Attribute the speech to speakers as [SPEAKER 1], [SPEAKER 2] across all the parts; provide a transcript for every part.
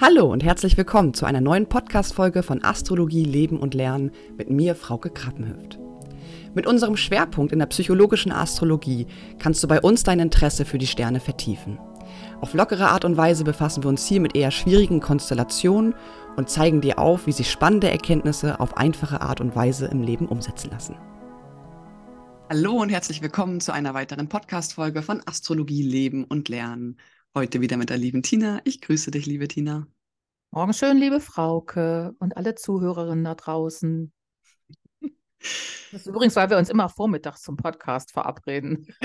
[SPEAKER 1] Hallo und herzlich willkommen zu einer neuen Podcast-Folge von Astrologie, Leben und Lernen mit mir, Frauke Krappenhüft. Mit unserem Schwerpunkt in der psychologischen Astrologie kannst du bei uns dein Interesse für die Sterne vertiefen. Auf lockere Art und Weise befassen wir uns hier mit eher schwierigen Konstellationen und zeigen dir auf, wie sich spannende Erkenntnisse auf einfache Art und Weise im Leben umsetzen lassen. Hallo und herzlich willkommen zu einer weiteren Podcast-Folge von Astrologie, Leben und Lernen. Heute wieder mit der lieben Tina. Ich grüße dich, liebe Tina.
[SPEAKER 2] Morgen schön, liebe Frauke und alle Zuhörerinnen da draußen. Das ist übrigens, weil wir uns immer vormittags zum Podcast verabreden.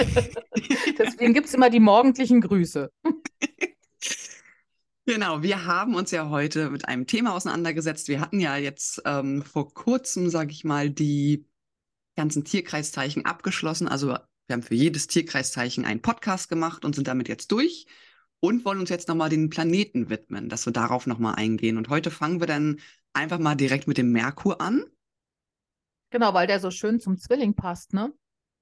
[SPEAKER 2] Deswegen gibt es immer die morgendlichen Grüße.
[SPEAKER 1] Genau, wir haben uns ja heute mit einem Thema auseinandergesetzt. Wir hatten ja jetzt ähm, vor kurzem, sage ich mal, die ganzen Tierkreiszeichen abgeschlossen. Also wir haben für jedes Tierkreiszeichen einen Podcast gemacht und sind damit jetzt durch und wollen uns jetzt nochmal den Planeten widmen, dass wir darauf nochmal eingehen. Und heute fangen wir dann einfach mal direkt mit dem Merkur an.
[SPEAKER 2] Genau, weil der so schön zum Zwilling passt, ne?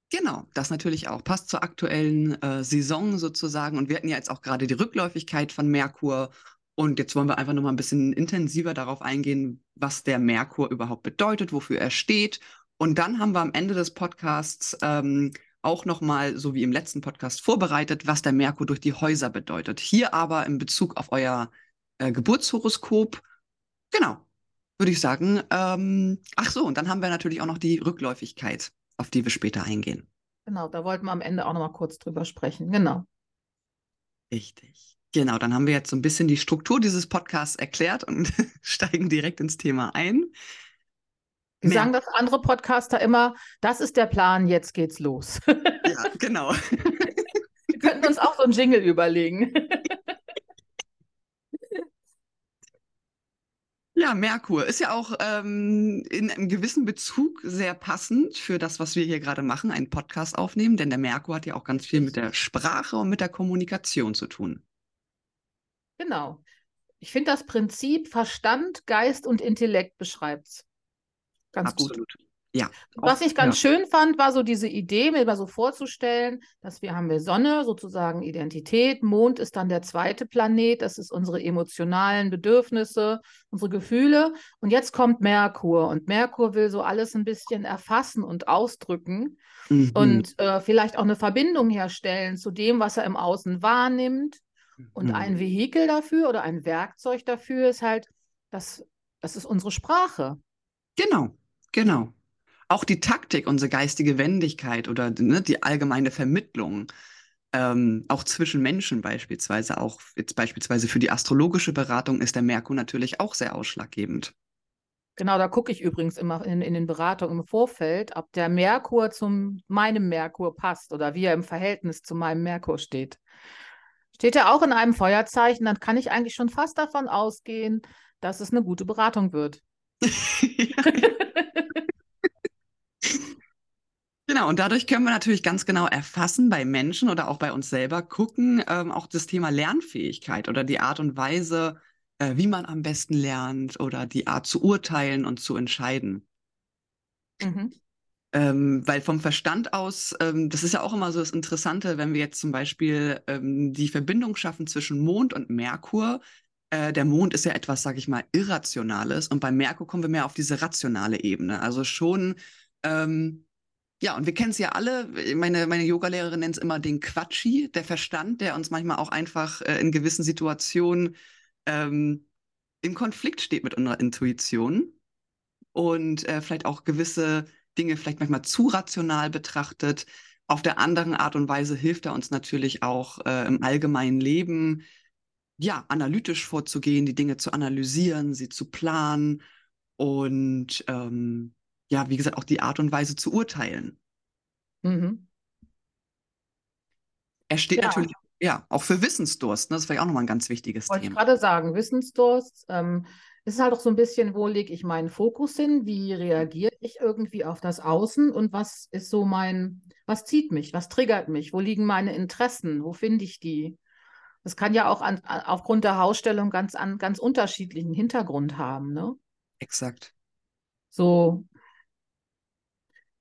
[SPEAKER 1] Genau, das natürlich auch. Passt zur aktuellen äh, Saison sozusagen. Und wir hatten ja jetzt auch gerade die Rückläufigkeit von Merkur. Und jetzt wollen wir einfach nochmal ein bisschen intensiver darauf eingehen, was der Merkur überhaupt bedeutet, wofür er steht. Und dann haben wir am Ende des Podcasts ähm, auch nochmal, so wie im letzten Podcast, vorbereitet, was der Merkur durch die Häuser bedeutet. Hier aber in Bezug auf euer äh, Geburtshoroskop. Genau, würde ich sagen. Ähm, ach so, und dann haben wir natürlich auch noch die Rückläufigkeit, auf die wir später eingehen.
[SPEAKER 2] Genau, da wollten wir am Ende auch nochmal kurz drüber sprechen. Genau.
[SPEAKER 1] Richtig. Genau, dann haben wir jetzt so ein bisschen die Struktur dieses Podcasts erklärt und steigen direkt ins Thema ein.
[SPEAKER 2] Wie sagen das andere Podcaster immer, das ist der Plan, jetzt geht's los.
[SPEAKER 1] Ja, genau.
[SPEAKER 2] Wir könnten uns auch so einen Jingle überlegen.
[SPEAKER 1] Ja, Merkur ist ja auch ähm, in einem gewissen Bezug sehr passend für das, was wir hier gerade machen, einen Podcast aufnehmen, denn der Merkur hat ja auch ganz viel mit der Sprache und mit der Kommunikation zu tun.
[SPEAKER 2] Genau. Ich finde das Prinzip Verstand, Geist und Intellekt beschreibt es. Ganz Absolut. gut. Ja. Was ich ganz ja. schön fand, war so diese Idee, mir mal so vorzustellen, dass wir haben wir Sonne, sozusagen Identität, Mond ist dann der zweite Planet, das ist unsere emotionalen Bedürfnisse, unsere Gefühle. Und jetzt kommt Merkur und Merkur will so alles ein bisschen erfassen und ausdrücken mhm. und äh, vielleicht auch eine Verbindung herstellen zu dem, was er im Außen wahrnimmt. Und mhm. ein Vehikel dafür oder ein Werkzeug dafür ist halt, das, das ist unsere Sprache.
[SPEAKER 1] Genau, genau. Auch die Taktik, unsere geistige Wendigkeit oder ne, die allgemeine Vermittlung, ähm, auch zwischen Menschen beispielsweise, auch jetzt beispielsweise für die astrologische Beratung ist der Merkur natürlich auch sehr ausschlaggebend.
[SPEAKER 2] Genau, da gucke ich übrigens immer in, in den Beratungen im Vorfeld, ob der Merkur zu meinem Merkur passt oder wie er im Verhältnis zu meinem Merkur steht. Steht er auch in einem Feuerzeichen, dann kann ich eigentlich schon fast davon ausgehen, dass es eine gute Beratung wird.
[SPEAKER 1] Genau, und dadurch können wir natürlich ganz genau erfassen bei Menschen oder auch bei uns selber gucken, ähm, auch das Thema Lernfähigkeit oder die Art und Weise, äh, wie man am besten lernt oder die Art zu urteilen und zu entscheiden. Mhm. Ähm, weil vom Verstand aus, ähm, das ist ja auch immer so das Interessante, wenn wir jetzt zum Beispiel ähm, die Verbindung schaffen zwischen Mond und Merkur, äh, der Mond ist ja etwas, sag ich mal, Irrationales und bei Merkur kommen wir mehr auf diese rationale Ebene. Also schon, ähm, ja, und wir kennen es ja alle, meine, meine Yogalehrerin nennt es immer den Quatschi, der Verstand, der uns manchmal auch einfach äh, in gewissen Situationen ähm, im Konflikt steht mit unserer Intuition und äh, vielleicht auch gewisse Dinge vielleicht manchmal zu rational betrachtet. Auf der anderen Art und Weise hilft er uns natürlich auch äh, im allgemeinen Leben, ja, analytisch vorzugehen, die Dinge zu analysieren, sie zu planen und ähm, ja, wie gesagt, auch die Art und Weise zu urteilen. Mhm. Er steht ja. natürlich ja, auch für Wissensdurst. Ne? Das wäre auch nochmal ein ganz wichtiges
[SPEAKER 2] Wollte Thema. Wollte gerade sagen, Wissensdurst. Ähm, ist halt auch so ein bisschen, wo lege ich meinen Fokus hin? Wie reagiere ich irgendwie auf das Außen? Und was ist so mein, was zieht mich? Was triggert mich? Wo liegen meine Interessen? Wo finde ich die? Das kann ja auch an, aufgrund der Hausstellung ganz, an, ganz unterschiedlichen Hintergrund haben, ne?
[SPEAKER 1] Exakt.
[SPEAKER 2] So,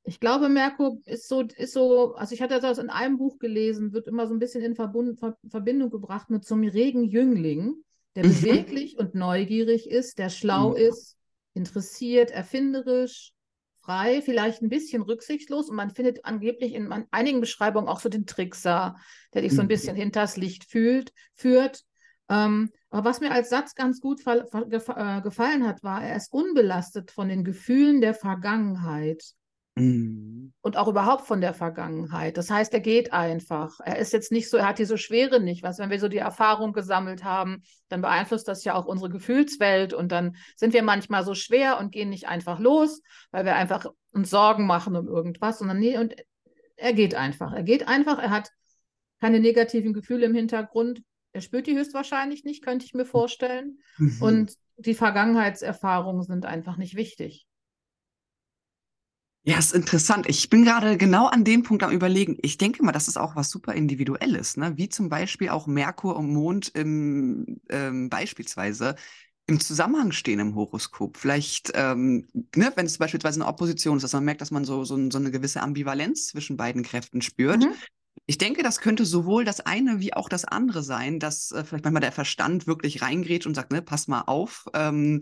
[SPEAKER 2] ich glaube, Merkur ist so, ist so, also ich hatte das in einem Buch gelesen, wird immer so ein bisschen in Verbund, Verbindung gebracht mit so einem regen Jüngling, der mhm. beweglich und neugierig ist, der schlau mhm. ist, interessiert, erfinderisch, frei, vielleicht ein bisschen rücksichtslos und man findet angeblich in einigen Beschreibungen auch so den Trickser, der dich so ein mhm. bisschen hinters Licht fühlt, führt. Ähm, aber was mir als Satz ganz gut äh, gefallen hat, war, er ist unbelastet von den Gefühlen der Vergangenheit. Mhm. Und auch überhaupt von der Vergangenheit. Das heißt, er geht einfach. Er ist jetzt nicht so, er hat diese Schwere nicht. Was, wenn wir so die Erfahrung gesammelt haben, dann beeinflusst das ja auch unsere Gefühlswelt und dann sind wir manchmal so schwer und gehen nicht einfach los, weil wir einfach uns Sorgen machen um irgendwas, sondern nee, und er geht einfach. Er geht einfach, er hat keine negativen Gefühle im Hintergrund. Er spürt die höchstwahrscheinlich nicht, könnte ich mir vorstellen. Mhm. Und die Vergangenheitserfahrungen sind einfach nicht wichtig.
[SPEAKER 1] Ja, ist interessant. Ich bin gerade genau an dem Punkt am Überlegen. Ich denke mal, das ist auch was super Individuelles, ne? Wie zum Beispiel auch Merkur und Mond im, ähm, beispielsweise im Zusammenhang stehen im Horoskop. Vielleicht, ähm, ne, wenn es beispielsweise eine Opposition ist, dass man merkt, dass man so, so, so eine gewisse Ambivalenz zwischen beiden Kräften spürt. Mhm. Ich denke, das könnte sowohl das eine wie auch das andere sein, dass äh, vielleicht manchmal der Verstand wirklich reingrätscht und sagt, ne, pass mal auf. Ähm,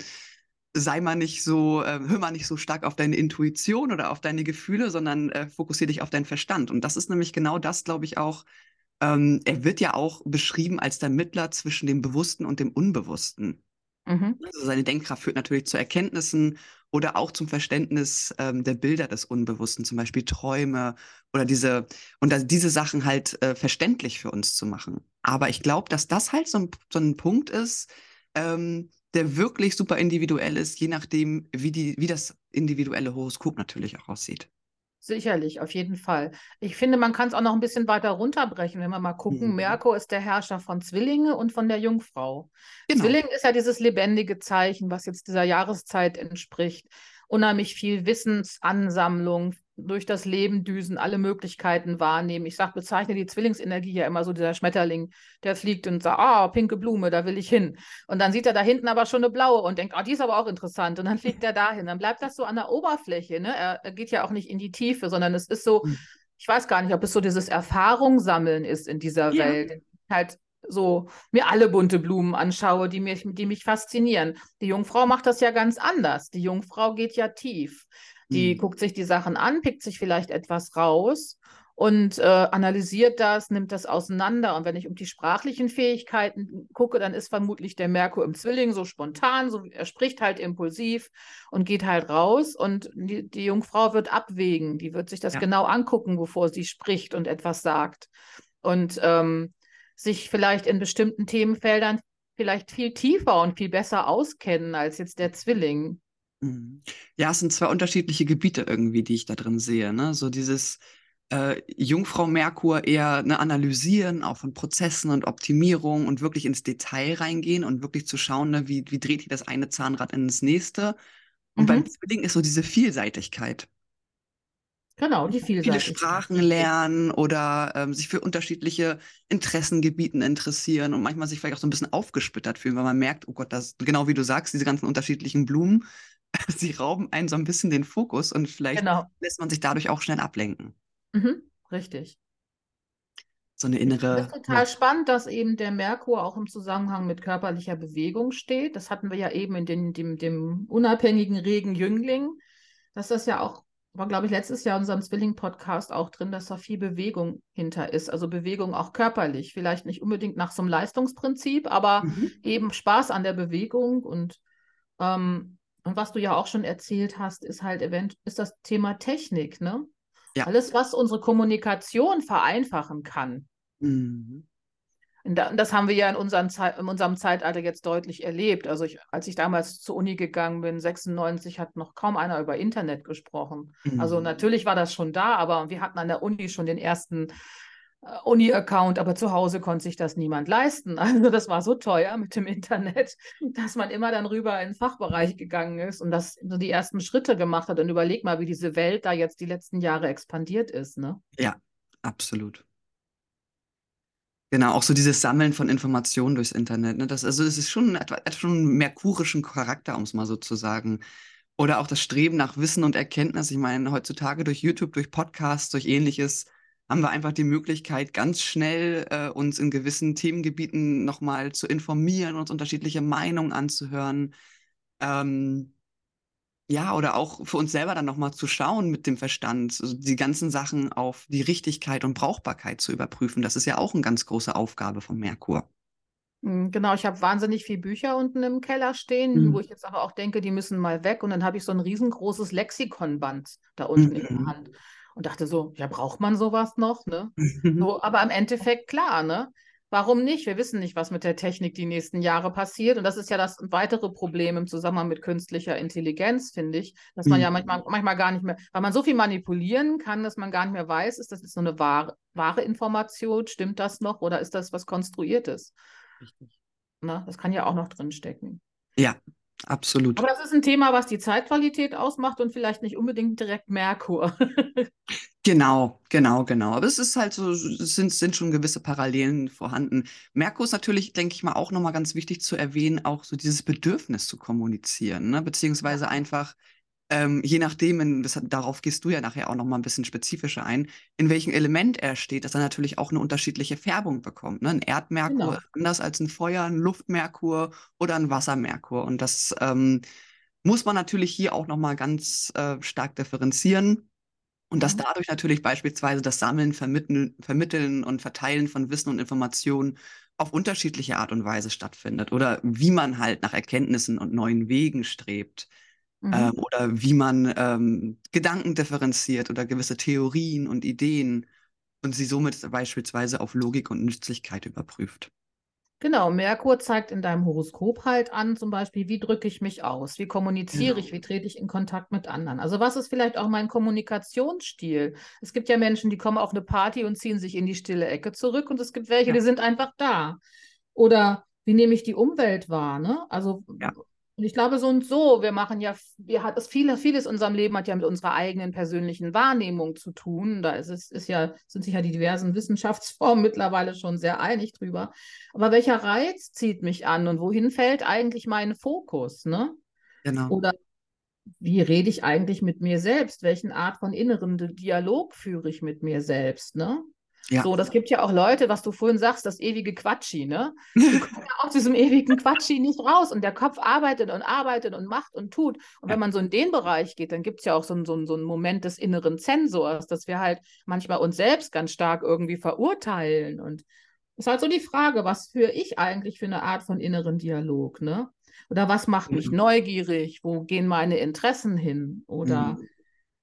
[SPEAKER 1] sei mal nicht so, äh, hör mal nicht so stark auf deine Intuition oder auf deine Gefühle, sondern äh, fokussiere dich auf deinen Verstand. Und das ist nämlich genau das, glaube ich, auch. Ähm, er wird ja auch beschrieben als der Mittler zwischen dem Bewussten und dem Unbewussten. Mhm. Also seine Denkkraft führt natürlich zu Erkenntnissen oder auch zum Verständnis ähm, der Bilder des Unbewussten, zum Beispiel Träume oder diese, und da, diese Sachen halt äh, verständlich für uns zu machen. Aber ich glaube, dass das halt so ein, so ein Punkt ist, ähm, der wirklich super individuell ist, je nachdem, wie, die, wie das individuelle Horoskop natürlich auch aussieht.
[SPEAKER 2] Sicherlich, auf jeden Fall. Ich finde, man kann es auch noch ein bisschen weiter runterbrechen, wenn wir mal gucken. Mhm. Merkur ist der Herrscher von Zwillinge und von der Jungfrau. Genau. Zwilling ist ja dieses lebendige Zeichen, was jetzt dieser Jahreszeit entspricht. Unheimlich viel Wissensansammlung, durch das Leben düsen, alle Möglichkeiten wahrnehmen. Ich sage, bezeichne die Zwillingsenergie ja immer so, dieser Schmetterling, der fliegt und sagt, ah, oh, pinke Blume, da will ich hin. Und dann sieht er da hinten aber schon eine blaue und denkt, ah, oh, die ist aber auch interessant. Und dann fliegt er dahin. Dann bleibt das so an der Oberfläche. Ne? Er, geht ja auch nicht in die Tiefe, sondern es ist so, hm. ich weiß gar nicht, ob es so dieses Erfahrungssammeln ist in dieser ja. Welt. Halt so mir alle bunte Blumen anschaue, die mich, die mich faszinieren. Die Jungfrau macht das ja ganz anders. Die Jungfrau geht ja tief. Die mhm. guckt sich die Sachen an, pickt sich vielleicht etwas raus und äh, analysiert das, nimmt das auseinander. Und wenn ich um die sprachlichen Fähigkeiten gucke, dann ist vermutlich der Merkur im Zwilling so spontan, so, er spricht halt impulsiv und geht halt raus. Und die, die Jungfrau wird abwägen, die wird sich das ja. genau angucken, bevor sie spricht und etwas sagt. Und ähm, sich vielleicht in bestimmten Themenfeldern vielleicht viel tiefer und viel besser auskennen als jetzt der Zwilling.
[SPEAKER 1] Mhm. Ja, es sind zwei unterschiedliche Gebiete irgendwie, die ich da drin sehe. Ne? So dieses äh, Jungfrau Merkur eher ne, analysieren, auch von Prozessen und Optimierung und wirklich ins Detail reingehen und wirklich zu schauen, ne, wie, wie dreht hier das eine Zahnrad ins nächste. Und mhm. beim Zwilling ist so diese Vielseitigkeit.
[SPEAKER 2] Genau, die Vielseitigkeit.
[SPEAKER 1] Viele Sprachen lernen oder ähm, sich für unterschiedliche Interessengebieten interessieren und manchmal sich vielleicht auch so ein bisschen aufgesplittert fühlen, weil man merkt, oh Gott, das genau wie du sagst, diese ganzen unterschiedlichen Blumen, sie rauben einen so ein bisschen den Fokus und vielleicht genau. lässt man sich dadurch auch schnell ablenken.
[SPEAKER 2] Mhm, richtig.
[SPEAKER 1] So eine innere.
[SPEAKER 2] Das ist total ja. spannend, dass eben der Merkur auch im Zusammenhang mit körperlicher Bewegung steht. Das hatten wir ja eben in den, dem, dem unabhängigen regen Jüngling, dass das ja auch, war glaube ich letztes Jahr in unserem Zwilling-Podcast auch drin, dass da viel Bewegung hinter ist. Also Bewegung auch körperlich. Vielleicht nicht unbedingt nach so einem Leistungsprinzip, aber mhm. eben Spaß an der Bewegung und ähm, und was du ja auch schon erzählt hast, ist halt event ist das Thema Technik, ne? Ja. Alles, was unsere Kommunikation vereinfachen kann. Mhm. Und das haben wir ja in, unseren in unserem Zeitalter jetzt deutlich erlebt. Also ich, als ich damals zur Uni gegangen bin, 96, hat noch kaum einer über Internet gesprochen. Also mhm. Also natürlich war das schon da, aber wir hatten an der Uni schon den ersten Uni-Account, aber zu Hause konnte sich das niemand leisten. Also das war so teuer mit dem Internet, dass man immer dann rüber in den Fachbereich gegangen ist und das so die ersten Schritte gemacht hat. Und überleg mal, wie diese Welt da jetzt die letzten Jahre expandiert ist, ne?
[SPEAKER 1] Ja, absolut. Genau, auch so dieses Sammeln von Informationen durchs Internet. Ne? Das, also es ist schon etwa, schon merkurischen Charakter, um es mal so zu sagen. Oder auch das Streben nach Wissen und Erkenntnis. Ich meine, heutzutage durch YouTube, durch Podcasts, durch ähnliches haben wir einfach die Möglichkeit, ganz schnell äh, uns in gewissen Themengebieten nochmal zu informieren, uns unterschiedliche Meinungen anzuhören. Ähm, ja, oder auch für uns selber dann nochmal zu schauen mit dem Verstand, also die ganzen Sachen auf die Richtigkeit und Brauchbarkeit zu überprüfen. Das ist ja auch eine ganz große Aufgabe von Merkur.
[SPEAKER 2] Hm, genau, ich habe wahnsinnig viele Bücher unten im Keller stehen, mhm. wo ich jetzt aber auch denke, die müssen mal weg. Und dann habe ich so ein riesengroßes Lexikonband da unten mhm. in der mhm. Hand und dachte so, ja, braucht man sowas noch? Ne? so, aber im Endeffekt klar, ne? Warum nicht? Wir wissen nicht, was mit der Technik die nächsten Jahre passiert. Und das ist ja das weitere Problem im Zusammenhang mit künstlicher Intelligenz, finde ich, dass man mhm. ja manchmal, manchmal gar nicht mehr, weil man so viel manipulieren kann, dass man gar nicht mehr weiß, ist das jetzt so eine wahre, wahre Information, stimmt das noch oder ist das was Konstruiertes? Richtig. Na, das kann ja auch noch drinstecken.
[SPEAKER 1] Ja, absolut.
[SPEAKER 2] Aber das ist ein Thema, was die Zeitqualität ausmacht und vielleicht nicht unbedingt direkt Merkur.
[SPEAKER 1] Genau, genau, genau. Aber es ist halt so, es sind, sind schon gewisse Parallelen vorhanden. Merkur ist natürlich, denke ich mal, auch nochmal ganz wichtig zu erwähnen, auch so dieses Bedürfnis zu kommunizieren, ne? beziehungsweise einfach, ähm, je nachdem, in, das, darauf gehst du ja nachher auch nochmal ein bisschen spezifischer ein, in welchem Element er steht, dass er natürlich auch eine unterschiedliche Färbung bekommt. Ne? Ein Erdmerkur genau. anders als ein Feuer, ein Luftmerkur oder ein Wassermerkur. Und das ähm, muss man natürlich hier auch nochmal ganz äh, stark differenzieren. Und dass mhm. dadurch natürlich beispielsweise das Sammeln, Vermitteln, Vermitteln und Verteilen von Wissen und Informationen auf unterschiedliche Art und Weise stattfindet oder wie man halt nach Erkenntnissen und neuen Wegen strebt mhm. ähm, oder wie man ähm, Gedanken differenziert oder gewisse Theorien und Ideen und sie somit beispielsweise auf Logik und Nützlichkeit überprüft.
[SPEAKER 2] Genau, Merkur zeigt in deinem Horoskop halt an, zum Beispiel, wie drücke ich mich aus, wie kommuniziere genau. ich, wie trete ich in Kontakt mit anderen. Also was ist vielleicht auch mein Kommunikationsstil? Es gibt ja Menschen, die kommen auf eine Party und ziehen sich in die stille Ecke zurück und es gibt welche, ja. die sind einfach da. Oder wie nehme ich die Umwelt wahr? Ne? Also ja. Und ich glaube, so und so, wir machen ja, wir hat es vieles, vieles in unserem Leben hat ja mit unserer eigenen persönlichen Wahrnehmung zu tun. Da ist es, ist ja, sind sich ja die diversen Wissenschaftsformen mittlerweile schon sehr einig drüber. Aber welcher Reiz zieht mich an und wohin fällt eigentlich mein Fokus, ne? Genau. Oder wie rede ich eigentlich mit mir selbst? Welchen Art von inneren Dialog führe ich mit mir selbst, ne? Ja. So, das gibt ja auch Leute, was du vorhin sagst, das ewige Quatschi, ne? Du kommst ja aus diesem ewigen Quatschi nicht raus und der Kopf arbeitet und arbeitet und macht und tut. Und ja. wenn man so in den Bereich geht, dann gibt es ja auch so, so, so einen Moment des inneren Zensors, dass wir halt manchmal uns selbst ganz stark irgendwie verurteilen. Und es ist halt so die Frage, was führe ich eigentlich für eine Art von inneren Dialog, ne? Oder was macht mich mhm. neugierig? Wo gehen meine Interessen hin? Oder mhm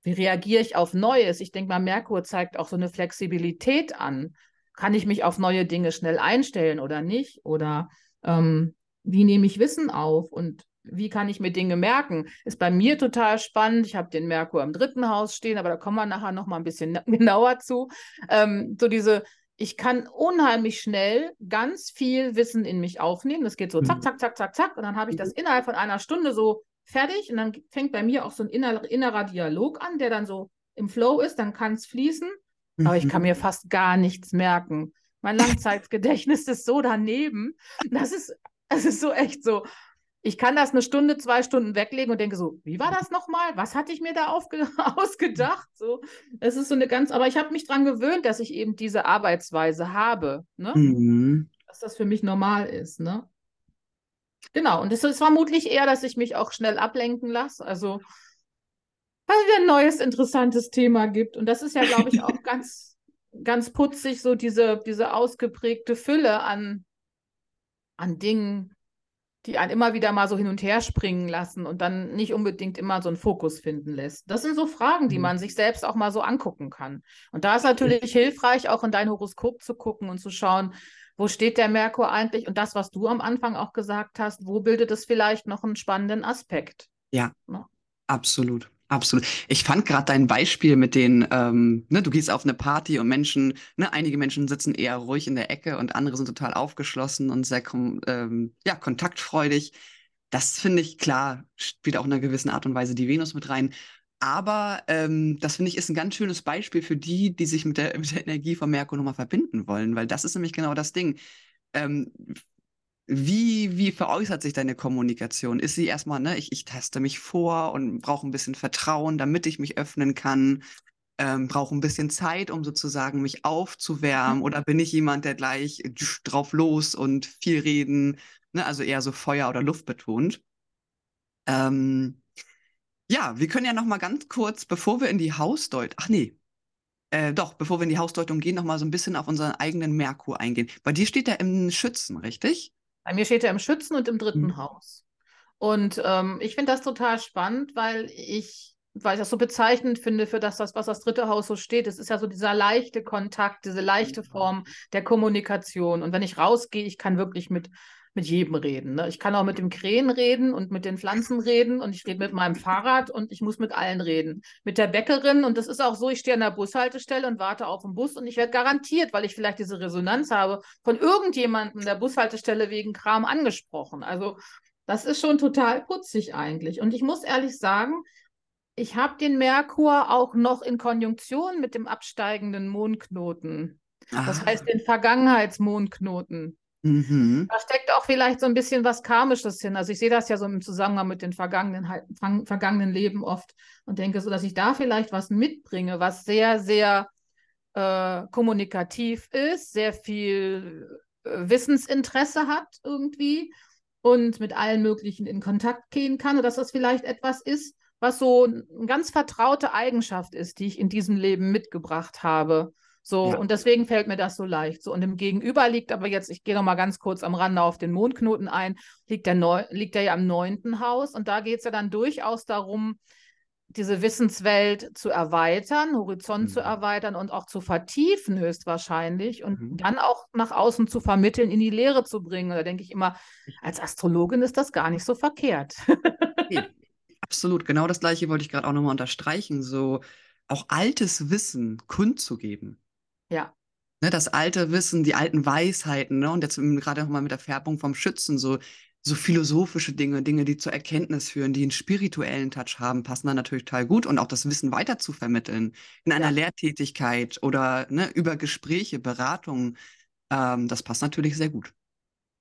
[SPEAKER 2] wie reagiere ich auf Neues? Ich denke mal, Merkur zeigt auch so eine Flexibilität an. Kann ich mich auf neue Dinge schnell einstellen oder nicht? Oder ähm, wie nehme ich Wissen auf und wie kann ich mir Dinge merken? Ist bei mir total spannend. Ich habe den Merkur im dritten Haus stehen, aber da kommen wir nachher noch mal ein bisschen genauer zu. Ähm, so diese, ich kann unheimlich schnell ganz viel Wissen in mich aufnehmen. Das geht so zack, mhm. zack, zack, zack, zack. Und dann habe ich das mhm. innerhalb von einer Stunde so fertig und dann fängt bei mir auch so ein inner, innerer Dialog an, der dann so im Flow ist, dann kann es fließen, mhm. aber ich kann mir mhm. fast gar nichts merken. Mein Langzeitgedächtnis ist so daneben. Das ist, es ist so echt so. Ich kann das eine Stunde, zwei Stunden weglegen und denke so, wie war das nochmal? Was hatte ich mir da ausgedacht? So, es ist so eine ganz, aber ich habe mich daran gewöhnt, dass ich eben diese Arbeitsweise habe, ne? Mhm. Dass das für mich normal ist, ne? Genau, und es ist vermutlich eher, dass ich mich auch schnell ablenken lasse. Also, weil es ein neues, interessantes Thema gibt. Und das ist ja, glaube ich, auch ganz, ganz putzig, so diese, diese ausgeprägte Fülle an, an Dingen, die einen immer wieder mal so hin und her springen lassen und dann nicht unbedingt immer so einen Fokus finden lässt. Das sind so Fragen, die mhm. man sich selbst auch mal so angucken kann. Und da ist natürlich hilfreich, auch in dein Horoskop zu gucken und zu schauen, wo steht der Merkur eigentlich? Und das, was du am Anfang auch gesagt hast, wo bildet es vielleicht noch einen spannenden Aspekt?
[SPEAKER 1] Ja, ja. absolut. Absolut. Ich fand gerade dein Beispiel mit den, ähm, ne, du gehst auf eine Party und Menschen, ne, einige Menschen sitzen eher ruhig in der Ecke und andere sind total aufgeschlossen und sehr ähm, ja, kontaktfreudig. Das finde ich klar, spielt auch in einer gewissen Art und Weise die Venus mit rein. Aber ähm, das finde ich ist ein ganz schönes Beispiel für die, die sich mit der, mit der Energie von Merkur nochmal verbinden wollen, weil das ist nämlich genau das Ding. Ähm, wie, wie veräußert sich deine Kommunikation? Ist sie erstmal, ne, ich, ich teste mich vor und brauche ein bisschen Vertrauen, damit ich mich öffnen kann? ähm, brauche ein bisschen Zeit, um sozusagen mich aufzuwärmen mhm. oder bin ich jemand, der gleich drauf los und viel reden, ne? also eher so Feuer- oder Luft betont. Ähm, ja, wir können ja noch mal ganz kurz, bevor wir in die Hausdeutung, ach nee, äh, doch, bevor wir in die Hausdeutung gehen, noch mal so ein bisschen auf unseren eigenen Merkur eingehen. Bei dir steht er im Schützen, richtig?
[SPEAKER 2] Bei mir steht er im Schützen und im dritten mhm. Haus. Und ähm, ich finde das total spannend, weil ich weil ich das so bezeichnend finde für das, was das dritte Haus so steht. Es ist ja so dieser leichte Kontakt, diese leichte Form der Kommunikation. Und wenn ich rausgehe, ich kann wirklich mit, mit jedem reden. Ne? Ich kann auch mit dem Krähen reden und mit den Pflanzen reden und ich rede mit meinem Fahrrad und ich muss mit allen reden. Mit der Bäckerin und das ist auch so, ich stehe an der Bushaltestelle und warte auf den Bus und ich werde garantiert, weil ich vielleicht diese Resonanz habe, von irgendjemandem der Bushaltestelle wegen Kram angesprochen. Also das ist schon total putzig eigentlich. Und ich muss ehrlich sagen, ich habe den Merkur auch noch in Konjunktion mit dem absteigenden Mondknoten. Ah. Das heißt den Vergangenheitsmondknoten. Mhm. Da steckt auch vielleicht so ein bisschen was Karmisches hin. Also ich sehe das ja so im Zusammenhang mit den vergangenen, vergangenen Leben oft und denke so, dass ich da vielleicht was mitbringe, was sehr, sehr äh, kommunikativ ist, sehr viel äh, Wissensinteresse hat irgendwie und mit allen möglichen in Kontakt gehen kann. Und dass das vielleicht etwas ist, was so eine ganz vertraute Eigenschaft ist, die ich in diesem Leben mitgebracht habe. So, ja. und deswegen fällt mir das so leicht. So, und im Gegenüber liegt aber jetzt, ich gehe noch mal ganz kurz am Rande auf den Mondknoten ein, liegt der, Neu liegt der ja im neunten Haus. Und da geht es ja dann durchaus darum, diese Wissenswelt zu erweitern, Horizont mhm. zu erweitern und auch zu vertiefen, höchstwahrscheinlich, und mhm. dann auch nach außen zu vermitteln, in die Lehre zu bringen. Da denke ich immer, als Astrologin ist das gar nicht so verkehrt.
[SPEAKER 1] Absolut, genau das gleiche wollte ich gerade auch nochmal unterstreichen, so auch altes Wissen kundzugeben.
[SPEAKER 2] Ja.
[SPEAKER 1] Ne, das alte Wissen, die alten Weisheiten, ne? Und jetzt gerade nochmal mit der Färbung vom Schützen, so, so philosophische Dinge, Dinge, die zur Erkenntnis führen, die einen spirituellen Touch haben, passen da natürlich total gut und auch das Wissen weiter zu vermitteln in einer ja. Lehrtätigkeit oder ne, über Gespräche, Beratungen, ähm, das passt natürlich sehr gut.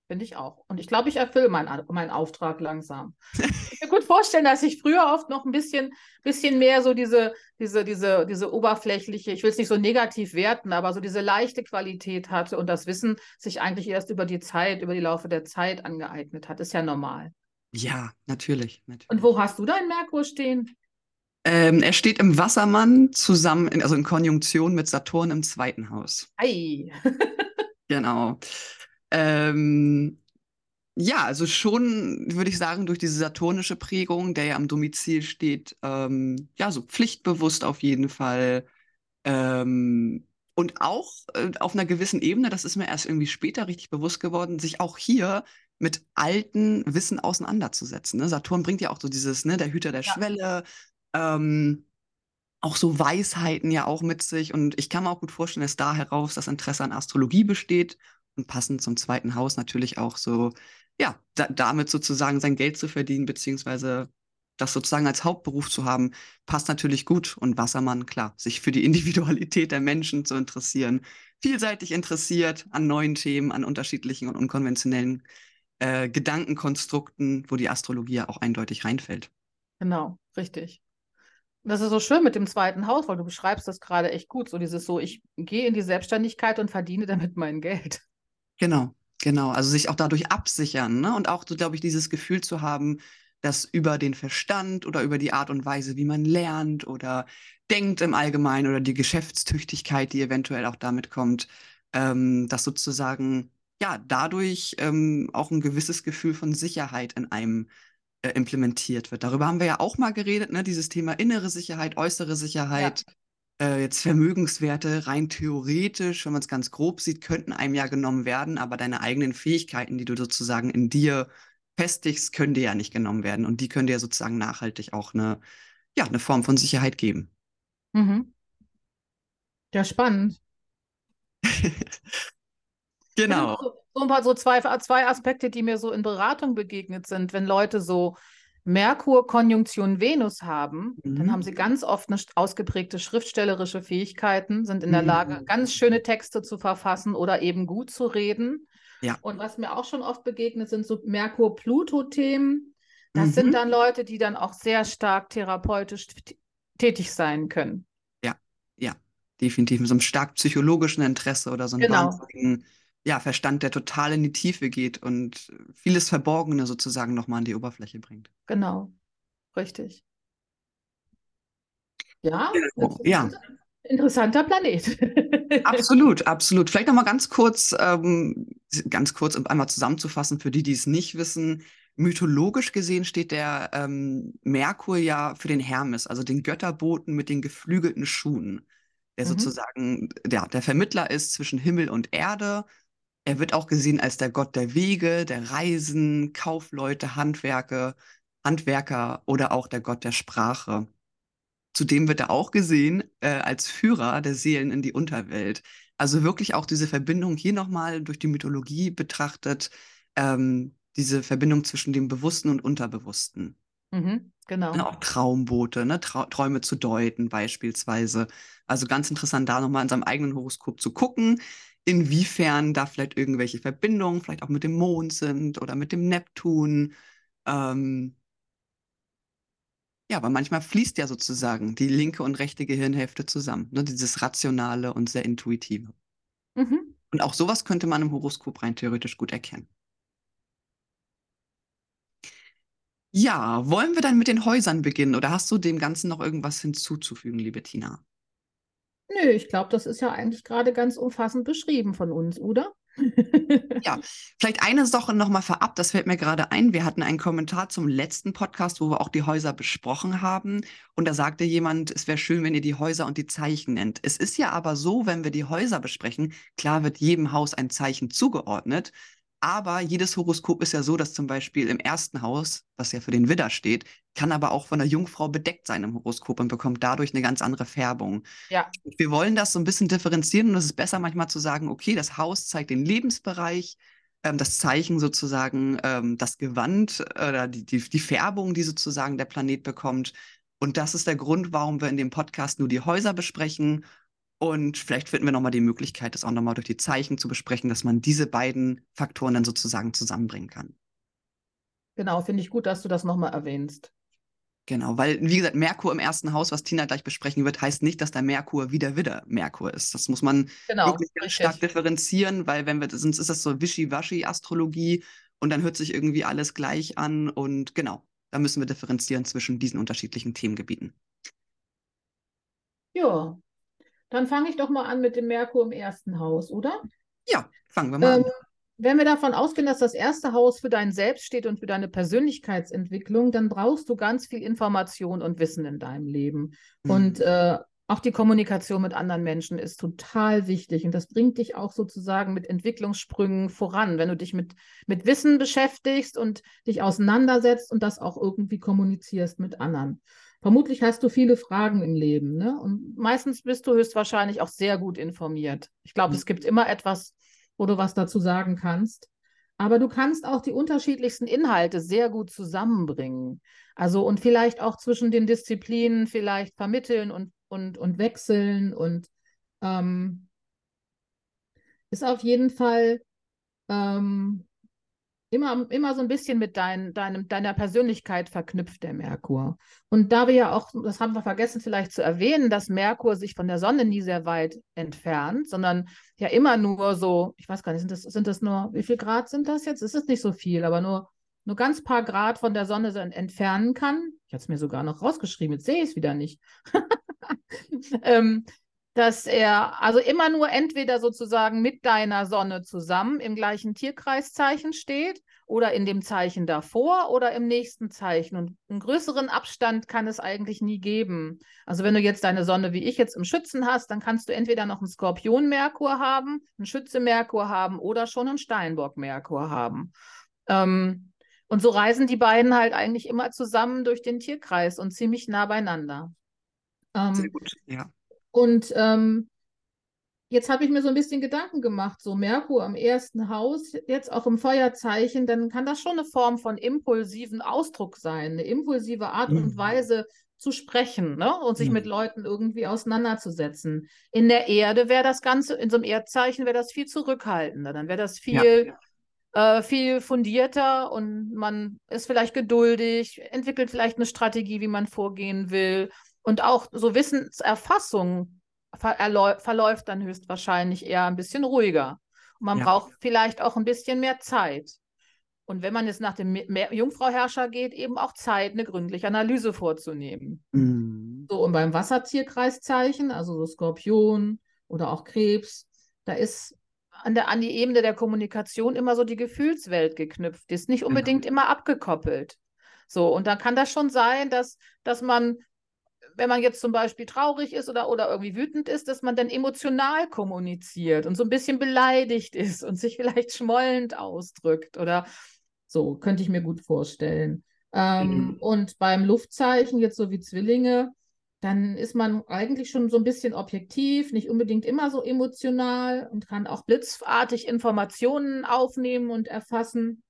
[SPEAKER 2] Finde ich auch. Und ich glaube, ich erfülle meinen mein Auftrag langsam. gut vorstellen, dass ich früher oft noch ein bisschen, bisschen mehr so diese, diese, diese, diese oberflächliche, ich will es nicht so negativ werten, aber so diese leichte Qualität hatte und das Wissen sich eigentlich erst über die Zeit, über die Laufe der Zeit angeeignet hat. Ist ja normal.
[SPEAKER 1] Ja, natürlich. natürlich.
[SPEAKER 2] Und wo hast du deinen Merkur stehen?
[SPEAKER 1] Ähm, er steht im Wassermann zusammen, in, also in Konjunktion mit Saturn im zweiten Haus.
[SPEAKER 2] Ei.
[SPEAKER 1] genau. Ähm, ja, also schon, würde ich sagen, durch diese saturnische Prägung, der ja am Domizil steht, ähm, ja, so pflichtbewusst auf jeden Fall. Ähm, und auch äh, auf einer gewissen Ebene, das ist mir erst irgendwie später richtig bewusst geworden, sich auch hier mit alten Wissen auseinanderzusetzen. Ne? Saturn bringt ja auch so dieses, ne, der Hüter der ja. Schwelle, ähm, auch so Weisheiten ja auch mit sich. Und ich kann mir auch gut vorstellen, dass da heraus das Interesse an Astrologie besteht passend zum zweiten Haus natürlich auch so, ja, da, damit sozusagen sein Geld zu verdienen, beziehungsweise das sozusagen als Hauptberuf zu haben, passt natürlich gut. Und Wassermann, klar, sich für die Individualität der Menschen zu interessieren, vielseitig interessiert an neuen Themen, an unterschiedlichen und unkonventionellen äh, Gedankenkonstrukten, wo die Astrologie ja auch eindeutig reinfällt.
[SPEAKER 2] Genau, richtig. Das ist so schön mit dem zweiten Haus, weil du beschreibst das gerade echt gut. So dieses so, ich gehe in die Selbstständigkeit und verdiene damit mein Geld.
[SPEAKER 1] Genau, genau. Also sich auch dadurch absichern, ne? Und auch so, glaube ich, dieses Gefühl zu haben, dass über den Verstand oder über die Art und Weise, wie man lernt oder denkt im Allgemeinen oder die Geschäftstüchtigkeit, die eventuell auch damit kommt, ähm, dass sozusagen ja dadurch ähm, auch ein gewisses Gefühl von Sicherheit in einem äh, implementiert wird. Darüber haben wir ja auch mal geredet, ne? Dieses Thema innere Sicherheit, äußere Sicherheit. Ja äh, jetzt Vermögenswerte rein theoretisch, wenn man es ganz grob sieht, könnten einem ja genommen werden, aber deine eigenen Fähigkeiten, die du sozusagen in dir festigst, können dir ja nicht genommen werden. Und die können dir sozusagen nachhaltig auch eine, ja, eine Form von Sicherheit geben.
[SPEAKER 2] Mhm. Ja, spannend.
[SPEAKER 1] genau.
[SPEAKER 2] So, so, ein paar so zwei, zwei Aspekte, die mir so in Beratung begegnet sind, wenn Leute so Merkur Konjunktion Venus haben, mhm. dann haben sie ganz oft eine ausgeprägte schriftstellerische Fähigkeiten, sind in der Lage, mhm. ganz schöne Texte zu verfassen oder eben gut zu reden.
[SPEAKER 1] Ja.
[SPEAKER 2] Und was mir auch schon oft begegnet, sind so Merkur-Pluto-Themen. Das mhm. sind dann Leute, die dann auch sehr stark therapeutisch tätig sein können.
[SPEAKER 1] Ja, definitiv mit so einem stark psychologischen Interesse oder so einem genau. wahnsinnigen ja, Verstand, der total in die Tiefe geht und vieles Verborgene sozusagen nochmal an die Oberfläche bringt.
[SPEAKER 2] Genau, richtig. Ja,
[SPEAKER 1] genau. ja.
[SPEAKER 2] interessanter Planet.
[SPEAKER 1] absolut, absolut. Vielleicht nochmal ganz kurz, ähm, ganz kurz, um einmal zusammenzufassen, für die, die es nicht wissen. Mythologisch gesehen steht der ähm, Merkur ja für den Hermes, also den Götterboten mit den geflügelten Schuhen, der mhm. sozusagen der, der Vermittler ist zwischen Himmel und Erde er wird auch gesehen als der Gott der Wege, der Reisen, Kaufleute, Handwerke, Handwerker oder auch der Gott der Sprache. Zudem wird er auch gesehen äh, als Führer der Seelen in die Unterwelt. Also wirklich auch diese Verbindung hier nochmal durch die Mythologie betrachtet, ähm, diese Verbindung zwischen dem Bewussten und Unterbewussten.
[SPEAKER 2] Mhm, genau.
[SPEAKER 1] Und auch Traumboote, ne? Trau Träume zu deuten beispielsweise. Also ganz interessant, da nochmal in seinem eigenen Horoskop zu gucken inwiefern da vielleicht irgendwelche Verbindungen, vielleicht auch mit dem Mond sind oder mit dem Neptun. Ähm, ja, aber manchmal fließt ja sozusagen die linke und rechte Gehirnhälfte zusammen. Ne? Dieses Rationale und sehr Intuitive. Mhm. Und auch sowas könnte man im Horoskop rein theoretisch gut erkennen. Ja, wollen wir dann mit den Häusern beginnen oder hast du dem Ganzen noch irgendwas hinzuzufügen, liebe Tina?
[SPEAKER 2] Nö, ich glaube, das ist ja eigentlich gerade ganz umfassend beschrieben von uns, oder?
[SPEAKER 1] ja, vielleicht eine Sache nochmal vorab, das fällt mir gerade ein. Wir hatten einen Kommentar zum letzten Podcast, wo wir auch die Häuser besprochen haben. Und da sagte jemand, es wäre schön, wenn ihr die Häuser und die Zeichen nennt. Es ist ja aber so, wenn wir die Häuser besprechen, klar wird jedem Haus ein Zeichen zugeordnet. Aber jedes Horoskop ist ja so, dass zum Beispiel im ersten Haus, was ja für den Widder steht, kann aber auch von der Jungfrau bedeckt sein im Horoskop und bekommt dadurch eine ganz andere Färbung.
[SPEAKER 2] Ja.
[SPEAKER 1] Wir wollen das so ein bisschen differenzieren und es ist besser manchmal zu sagen, okay, das Haus zeigt den Lebensbereich, ähm, das Zeichen sozusagen, ähm, das Gewand oder die, die, die Färbung, die sozusagen der Planet bekommt. Und das ist der Grund, warum wir in dem Podcast nur die Häuser besprechen und vielleicht finden wir nochmal die Möglichkeit, das auch nochmal durch die Zeichen zu besprechen, dass man diese beiden Faktoren dann sozusagen zusammenbringen kann.
[SPEAKER 2] Genau, finde ich gut, dass du das nochmal erwähnst.
[SPEAKER 1] Genau, weil, wie gesagt, Merkur im ersten Haus, was Tina gleich besprechen wird, heißt nicht, dass der Merkur wieder wieder Merkur ist. Das muss man genau, wirklich ganz stark differenzieren, weil wenn wir, sonst ist das so Wischiwaschi-Astrologie und dann hört sich irgendwie alles gleich an und genau, da müssen wir differenzieren zwischen diesen unterschiedlichen Themengebieten.
[SPEAKER 2] Ja, dann fange ich doch mal an mit dem Merkur im ersten Haus, oder?
[SPEAKER 1] Ja, fangen wir mal ähm, an.
[SPEAKER 2] Wenn wir davon ausgehen, dass das erste Haus für dein Selbst steht und für deine Persönlichkeitsentwicklung, dann brauchst du ganz viel Information und Wissen in deinem Leben. Mhm. Und äh, auch die Kommunikation mit anderen Menschen ist total wichtig und das bringt dich auch sozusagen mit Entwicklungssprüngen voran, wenn du dich mit, mit Wissen beschäftigst und dich auseinandersetzt und das auch irgendwie kommunizierst mit anderen. Vermutlich hast du viele Fragen im Leben, ne? Und meistens bist du höchstwahrscheinlich auch sehr gut informiert. Ich glaube, mhm. es gibt immer etwas, wo du was dazu sagen kannst. Aber du kannst auch die unterschiedlichsten Inhalte sehr gut zusammenbringen. Also und vielleicht auch zwischen den Disziplinen vielleicht vermitteln und, und, und wechseln und ähm, ist auf jeden Fall ähm, immer, immer so ein bisschen mit dein, deinem, deiner Persönlichkeit verknüpft, der Merkur. Und da wir ja auch, das haben wir vergessen vielleicht zu erwähnen, dass Merkur sich von der Sonne nie sehr weit entfernt, sondern ja immer nur so, ich weiß gar nicht, sind das, sind das nur, wie viel Grad sind das jetzt? Es ist nicht so viel, aber nur, nur ganz paar Grad von der Sonne entfernen kann. Ich hatte es mir sogar noch rausgeschrieben, jetzt sehe ich es wieder nicht. ähm, dass er also immer nur entweder sozusagen mit deiner Sonne zusammen im gleichen Tierkreiszeichen steht oder in dem Zeichen davor oder im nächsten Zeichen. Und einen größeren Abstand kann es eigentlich nie geben. Also wenn du jetzt deine Sonne wie ich jetzt im Schützen hast, dann kannst du entweder noch einen Skorpion-Merkur haben, einen Schütze-Merkur haben oder schon einen Steinbock-Merkur haben. Ähm, und so reisen die beiden halt eigentlich immer zusammen durch den Tierkreis und ziemlich nah beieinander.
[SPEAKER 1] Ähm, Sehr gut, ja.
[SPEAKER 2] Und ähm, jetzt habe ich mir so ein bisschen Gedanken gemacht, so Merkur im ersten Haus, jetzt auch im Feuerzeichen, dann kann das schon eine Form von impulsiven Ausdruck sein, eine impulsive Art mhm. und Weise zu sprechen ne? und sich mhm. mit Leuten irgendwie auseinanderzusetzen. In der Erde wäre das Ganze, in so einem Erdzeichen wäre das viel zurückhaltender, dann wäre das viel, ja. äh, viel fundierter und man ist vielleicht geduldig, entwickelt vielleicht eine Strategie, wie man vorgehen will und auch so Wissenserfassung verläuft dann höchstwahrscheinlich eher ein bisschen ruhiger. Und man ja. braucht vielleicht auch ein bisschen mehr Zeit. Und wenn man jetzt nach dem Jungfrauherrscher geht, eben auch Zeit, eine gründliche Analyse vorzunehmen. Mhm. So, und beim Wassertierkreiszeichen, also so Skorpion oder auch Krebs, da ist an, der, an die Ebene der Kommunikation immer so die Gefühlswelt geknüpft. Die ist nicht genau. unbedingt genau. immer abgekoppelt. So, und dann kann das schon sein, dass, dass man, wenn man jetzt zum Beispiel traurig ist oder, oder irgendwie wütend ist, dass man dann emotional kommuniziert und so ein bisschen beleidigt ist und sich vielleicht schmollend ausdrückt oder so, könnte ich mir gut vorstellen. Ähm, mhm. Und beim Luftzeichen, jetzt so wie Zwillinge, dann ist man eigentlich schon so ein bisschen objektiv, nicht unbedingt immer so emotional und kann auch blitzartig Informationen aufnehmen und erfassen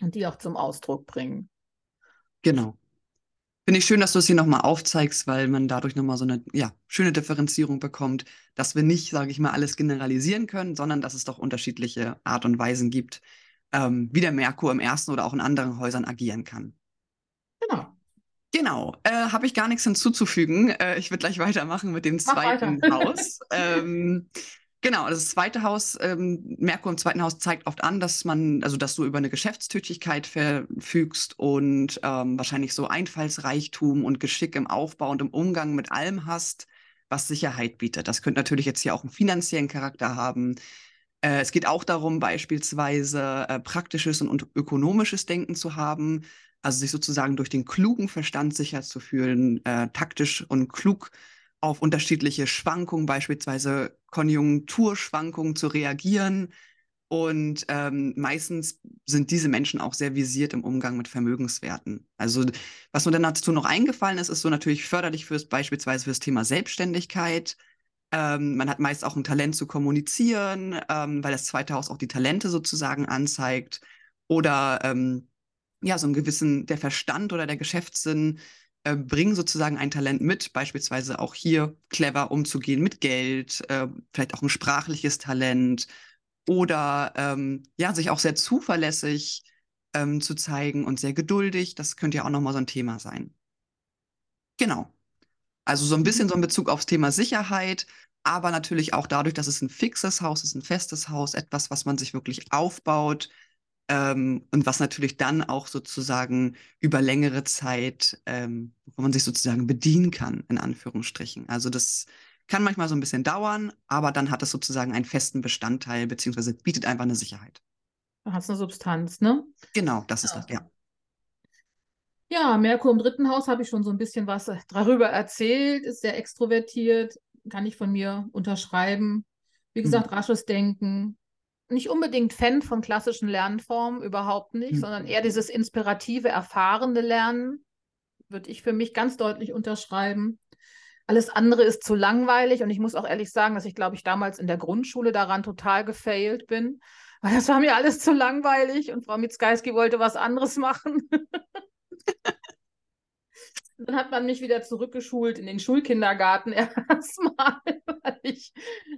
[SPEAKER 2] und die auch zum Ausdruck bringen.
[SPEAKER 1] Genau. Finde ich schön, dass du es hier nochmal aufzeigst, weil man dadurch nochmal so eine ja, schöne Differenzierung bekommt, dass wir nicht, sage ich mal, alles generalisieren können, sondern dass es doch unterschiedliche Art und Weisen gibt, ähm, wie der Merkur im ersten oder auch in anderen Häusern agieren kann.
[SPEAKER 2] Genau.
[SPEAKER 1] Genau, äh, habe ich gar nichts hinzuzufügen. Äh, ich würde gleich weitermachen mit dem zweiten Haus. ähm, genau, also das zweite Haus, ähm, Merkur im zweiten Haus zeigt oft an, dass man, also dass du über eine Geschäftstüchtigkeit verfügst und ähm, wahrscheinlich so Einfallsreichtum und Geschick im Aufbau und im Umgang mit allem hast, was Sicherheit bietet. Das könnte natürlich jetzt hier auch einen finanziellen Charakter haben. Äh, es geht auch darum, beispielsweise äh, praktisches und ökonomisches Denken zu haben, also sich sozusagen durch den klugen Verstand sicher zu fühlen, äh, taktisch und klug auf unterschiedliche Schwankungen, beispielsweise Konjunkturschwankungen zu reagieren. Und ähm, meistens sind diese Menschen auch sehr visiert im Umgang mit Vermögenswerten. Also was mir dann dazu noch eingefallen ist, ist so natürlich förderlich fürs beispielsweise fürs Thema Selbstständigkeit, ähm, man hat meist auch ein Talent zu kommunizieren, ähm, weil das zweite Haus auch die Talente sozusagen anzeigt. Oder ähm, ja, so einen gewissen, der Verstand oder der Geschäftssinn äh, bringen sozusagen ein Talent mit, beispielsweise auch hier clever umzugehen mit Geld, äh, vielleicht auch ein sprachliches Talent oder ähm, ja, sich auch sehr zuverlässig ähm, zu zeigen und sehr geduldig. Das könnte ja auch nochmal so ein Thema sein. Genau. Also so ein bisschen so in Bezug aufs Thema Sicherheit, aber natürlich auch dadurch, dass es ein fixes Haus ist, ein festes Haus, etwas, was man sich wirklich aufbaut ähm, und was natürlich dann auch sozusagen über längere Zeit, ähm, wo man sich sozusagen bedienen kann, in Anführungsstrichen. Also das kann manchmal so ein bisschen dauern, aber dann hat es sozusagen einen festen Bestandteil, beziehungsweise bietet einfach eine Sicherheit.
[SPEAKER 2] Da hat es eine Substanz, ne?
[SPEAKER 1] Genau, das ist ja. das, ja.
[SPEAKER 2] Ja, Merkur im dritten Haus habe ich schon so ein bisschen was darüber erzählt, ist sehr extrovertiert, kann ich von mir unterschreiben. Wie gesagt, mhm. rasches Denken. Nicht unbedingt Fan von klassischen Lernformen, überhaupt nicht, mhm. sondern eher dieses inspirative, erfahrene Lernen, würde ich für mich ganz deutlich unterschreiben. Alles andere ist zu langweilig und ich muss auch ehrlich sagen, dass ich, glaube ich, damals in der Grundschule daran total gefailt bin, weil das war mir alles zu langweilig und Frau Mitzgalski wollte was anderes machen. Dann hat man mich wieder zurückgeschult in den Schulkindergarten erstmal, ich,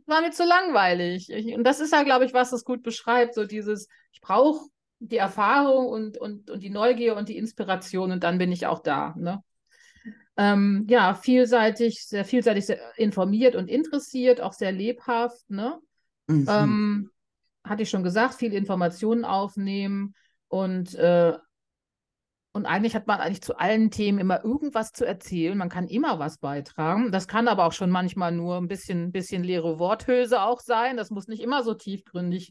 [SPEAKER 2] war mir zu langweilig. Ich, und das ist ja, glaube ich, was das gut beschreibt, so dieses, ich brauche die Erfahrung und, und, und die Neugier und die Inspiration und dann bin ich auch da. Ne? Ähm, ja, vielseitig, sehr vielseitig sehr informiert und interessiert, auch sehr lebhaft. Ne? Mhm. Ähm, hatte ich schon gesagt, viel Informationen aufnehmen und äh, und eigentlich hat man eigentlich zu allen Themen immer irgendwas zu erzählen. Man kann immer was beitragen. Das kann aber auch schon manchmal nur ein bisschen, bisschen leere Worthülse auch sein. Das muss nicht immer so tiefgründig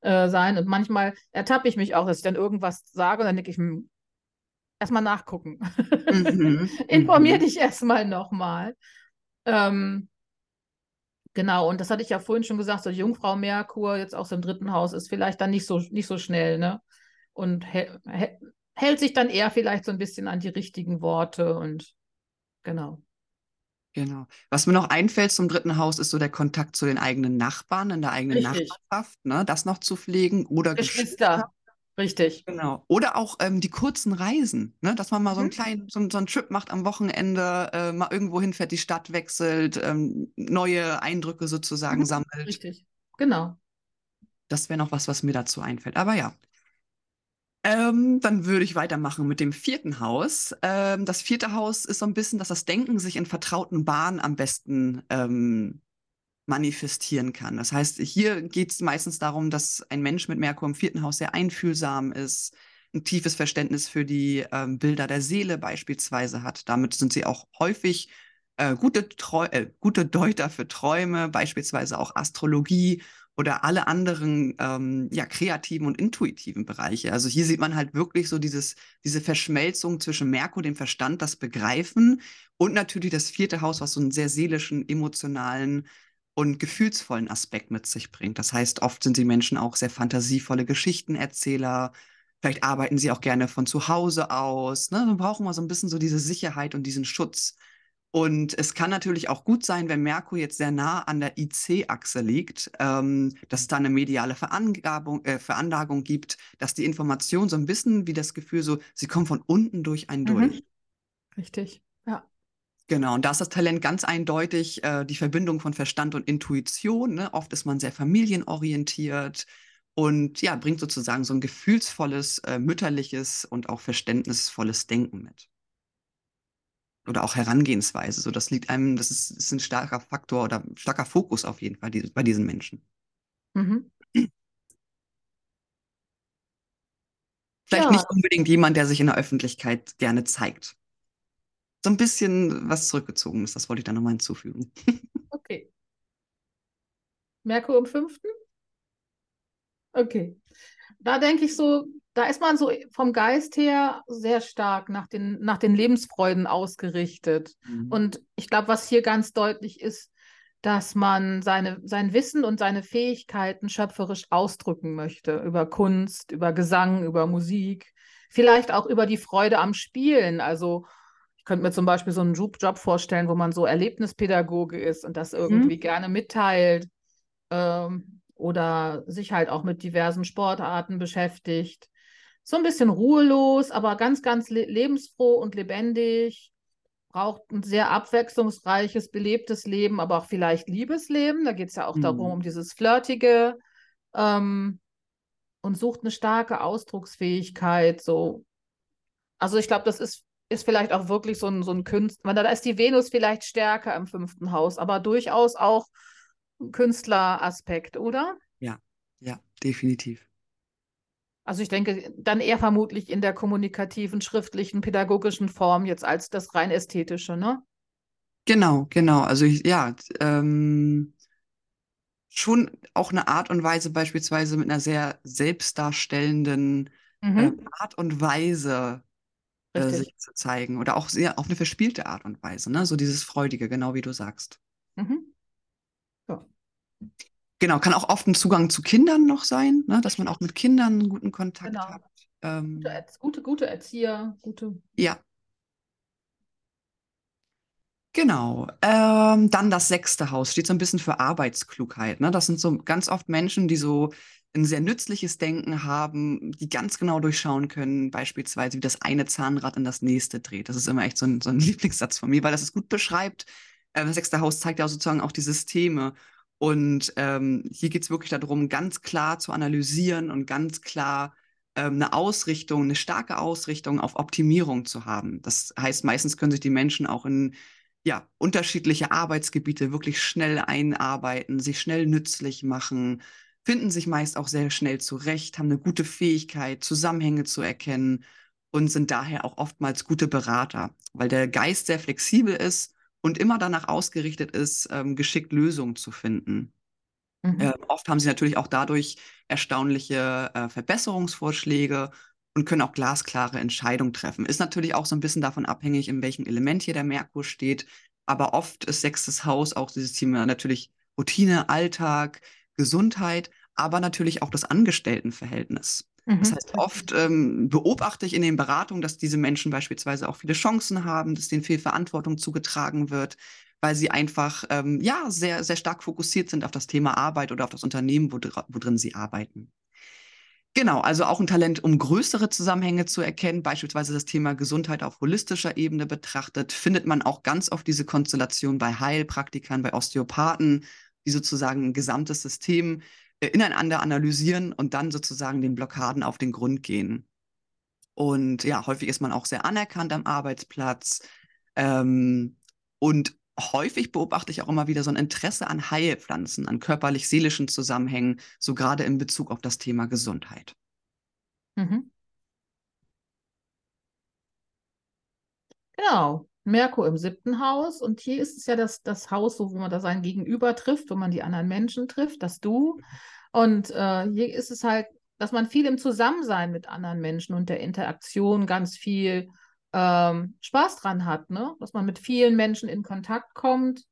[SPEAKER 2] äh, sein. Und manchmal ertappe ich mich auch, dass ich dann irgendwas sage und dann denke ich, hm, erstmal nachgucken. Mhm. Informier mhm. dich erstmal nochmal. Ähm, genau, und das hatte ich ja vorhin schon gesagt, so Jungfrau Merkur, jetzt auch so im dritten Haus, ist vielleicht dann nicht so, nicht so schnell, ne? Und hält sich dann eher vielleicht so ein bisschen an die richtigen Worte und genau.
[SPEAKER 1] Genau. Was mir noch einfällt zum dritten Haus, ist so der Kontakt zu den eigenen Nachbarn in der eigenen Richtig. Nachbarschaft, ne? das noch zu pflegen oder
[SPEAKER 2] Geschwister. Geschwister. Richtig.
[SPEAKER 1] Genau. Oder auch ähm, die kurzen Reisen, ne? dass man mal so einen mhm. kleinen, so, so einen Trip macht am Wochenende, äh, mal irgendwo hinfährt, die Stadt wechselt, ähm, neue Eindrücke sozusagen mhm. sammelt.
[SPEAKER 2] Richtig. Genau.
[SPEAKER 1] Das wäre noch was, was mir dazu einfällt. Aber ja, ähm, dann würde ich weitermachen mit dem vierten Haus. Ähm, das vierte Haus ist so ein bisschen, dass das Denken sich in vertrauten Bahnen am besten ähm, manifestieren kann. Das heißt, hier geht es meistens darum, dass ein Mensch mit Merkur im vierten Haus sehr einfühlsam ist, ein tiefes Verständnis für die ähm, Bilder der Seele beispielsweise hat. Damit sind sie auch häufig äh, gute, äh, gute Deuter für Träume, beispielsweise auch Astrologie oder alle anderen ähm, ja, kreativen und intuitiven Bereiche. Also hier sieht man halt wirklich so dieses, diese Verschmelzung zwischen Merkur, dem Verstand, das Begreifen und natürlich das vierte Haus, was so einen sehr seelischen, emotionalen und gefühlsvollen Aspekt mit sich bringt. Das heißt, oft sind die Menschen auch sehr fantasievolle Geschichtenerzähler. Vielleicht arbeiten sie auch gerne von zu Hause aus. Ne? Wir brauchen mal so ein bisschen so diese Sicherheit und diesen Schutz. Und es kann natürlich auch gut sein, wenn Merkur jetzt sehr nah an der IC-Achse liegt, ähm, dass es da eine mediale Verangabung, äh, Veranlagung gibt, dass die Information so ein bisschen wie das Gefühl so, sie kommt von unten durch einen mhm. durch.
[SPEAKER 2] Richtig, ja.
[SPEAKER 1] Genau, und da ist das Talent ganz eindeutig äh, die Verbindung von Verstand und Intuition. Ne? Oft ist man sehr familienorientiert und ja, bringt sozusagen so ein gefühlsvolles, äh, mütterliches und auch verständnisvolles Denken mit oder auch Herangehensweise. So, das liegt einem, das ist, ist ein starker Faktor oder starker Fokus auf jeden Fall die, bei diesen Menschen. Mhm. Vielleicht ja. nicht unbedingt jemand, der sich in der Öffentlichkeit gerne zeigt. So ein bisschen was zurückgezogen ist, das wollte ich da nochmal hinzufügen.
[SPEAKER 2] okay. Merkur im fünften? Okay. Da denke ich so, da ist man so vom Geist her sehr stark nach den, nach den Lebensfreuden ausgerichtet. Mhm. Und ich glaube, was hier ganz deutlich ist, dass man seine, sein Wissen und seine Fähigkeiten schöpferisch ausdrücken möchte. Über Kunst, über Gesang, über Musik, vielleicht auch über die Freude am Spielen. Also ich könnte mir zum Beispiel so einen Job vorstellen, wo man so Erlebnispädagoge ist und das mhm. irgendwie mhm. gerne mitteilt. Ähm, oder sich halt auch mit diversen Sportarten beschäftigt so ein bisschen ruhelos, aber ganz, ganz le lebensfroh und lebendig. Braucht ein sehr abwechslungsreiches, belebtes Leben, aber auch vielleicht Liebesleben. Da geht es ja auch mhm. darum, um dieses Flirtige. Ähm, und sucht eine starke Ausdrucksfähigkeit. So. Also ich glaube, das ist, ist vielleicht auch wirklich so ein, so ein Künstler. Da ist die Venus vielleicht stärker im fünften Haus, aber durchaus auch ein Künstleraspekt, oder?
[SPEAKER 1] Ja, ja, definitiv.
[SPEAKER 2] Also ich denke, dann eher vermutlich in der kommunikativen, schriftlichen, pädagogischen Form jetzt als das rein ästhetische, ne?
[SPEAKER 1] Genau, genau. Also ich, ja, ähm, schon auch eine Art und Weise, beispielsweise mit einer sehr selbstdarstellenden mhm. äh, Art und Weise äh, sich zu zeigen. Oder auch sehr auf eine verspielte Art und Weise, ne? So dieses Freudige, genau wie du sagst. Mhm. Ja. Genau, kann auch oft ein Zugang zu Kindern noch sein, ne? dass man auch mit Kindern einen guten Kontakt genau. hat.
[SPEAKER 2] Ähm, gute, gute, Erzieher, gute.
[SPEAKER 1] Ja. Genau. Ähm, dann das sechste Haus steht so ein bisschen für Arbeitsklugheit. Ne? Das sind so ganz oft Menschen, die so ein sehr nützliches Denken haben, die ganz genau durchschauen können, beispielsweise wie das eine Zahnrad in das nächste dreht. Das ist immer echt so ein, so ein Lieblingssatz von mir, weil das es gut beschreibt. Äh, das sechste Haus zeigt ja sozusagen auch die Systeme und ähm, hier geht es wirklich darum, ganz klar zu analysieren und ganz klar ähm, eine Ausrichtung, eine starke Ausrichtung auf Optimierung zu haben. Das heißt, meistens können sich die Menschen auch in ja, unterschiedliche Arbeitsgebiete wirklich schnell einarbeiten, sich schnell nützlich machen, finden sich meist auch sehr schnell zurecht, haben eine gute Fähigkeit, Zusammenhänge zu erkennen und sind daher auch oftmals gute Berater, weil der Geist sehr flexibel ist und immer danach ausgerichtet ist, ähm, geschickt Lösungen zu finden. Mhm. Äh, oft haben sie natürlich auch dadurch erstaunliche äh, Verbesserungsvorschläge und können auch glasklare Entscheidungen treffen. Ist natürlich auch so ein bisschen davon abhängig, in welchem Element hier der Merkur steht. Aber oft ist sechstes Haus auch dieses Thema natürlich Routine, Alltag, Gesundheit, aber natürlich auch das Angestelltenverhältnis. Mhm. Das heißt, oft ähm, beobachte ich in den Beratungen, dass diese Menschen beispielsweise auch viele Chancen haben, dass denen viel Verantwortung zugetragen wird, weil sie einfach ähm, ja sehr, sehr stark fokussiert sind auf das Thema Arbeit oder auf das Unternehmen, wo, wo drin sie arbeiten. Genau, also auch ein Talent, um größere Zusammenhänge zu erkennen, beispielsweise das Thema Gesundheit auf holistischer Ebene betrachtet, findet man auch ganz oft diese Konstellation bei Heilpraktikern, bei Osteopathen, die sozusagen ein gesamtes System ineinander analysieren und dann sozusagen den Blockaden auf den Grund gehen. Und ja, häufig ist man auch sehr anerkannt am Arbeitsplatz ähm, und häufig beobachte ich auch immer wieder so ein Interesse an Heilpflanzen, an körperlich-seelischen Zusammenhängen, so gerade in Bezug auf das Thema Gesundheit. Mhm.
[SPEAKER 2] Genau. Merkur im siebten Haus. Und hier ist es ja das, das Haus, wo man da sein Gegenüber trifft, wo man die anderen Menschen trifft, das Du. Und äh, hier ist es halt, dass man viel im Zusammensein mit anderen Menschen und der Interaktion ganz viel ähm, Spaß dran hat, ne? Dass man mit vielen Menschen in Kontakt kommt,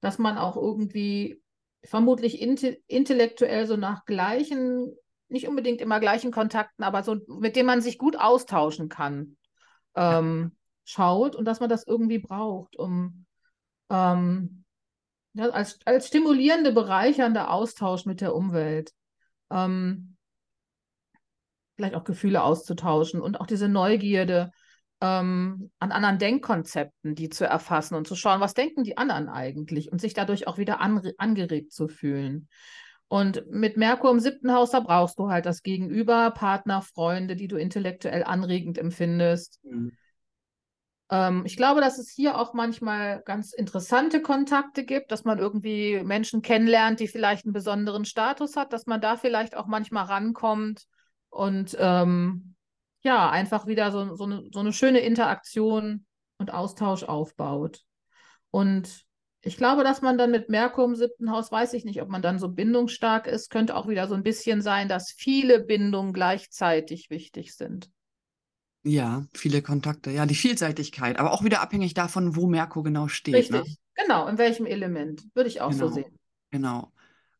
[SPEAKER 2] dass man auch irgendwie vermutlich inte intellektuell so nach gleichen, nicht unbedingt immer gleichen Kontakten, aber so, mit denen man sich gut austauschen kann. Ähm, schaut und dass man das irgendwie braucht, um ähm, ja, als, als stimulierende, bereichernde Austausch mit der Umwelt. Ähm, vielleicht auch Gefühle auszutauschen und auch diese Neugierde ähm, an anderen Denkkonzepten, die zu erfassen und zu schauen, was denken die anderen eigentlich und sich dadurch auch wieder angeregt zu fühlen. Und mit Merkur im siebten Haus, da brauchst du halt das Gegenüber, Partner, Freunde, die du intellektuell anregend empfindest. Mhm. Ähm, ich glaube, dass es hier auch manchmal ganz interessante Kontakte gibt, dass man irgendwie Menschen kennenlernt, die vielleicht einen besonderen Status hat, dass man da vielleicht auch manchmal rankommt und ähm, ja, einfach wieder so, so, eine, so eine schöne Interaktion und Austausch aufbaut. Und ich glaube, dass man dann mit Merkur im siebten Haus, weiß ich nicht, ob man dann so bindungsstark ist, könnte auch wieder so ein bisschen sein, dass viele Bindungen gleichzeitig wichtig sind.
[SPEAKER 1] Ja, viele Kontakte. Ja, die Vielseitigkeit, aber auch wieder abhängig davon, wo Merkur genau steht.
[SPEAKER 2] Ne? Richtig, ne? genau, in welchem Element, würde ich auch
[SPEAKER 1] genau.
[SPEAKER 2] so sehen.
[SPEAKER 1] Genau.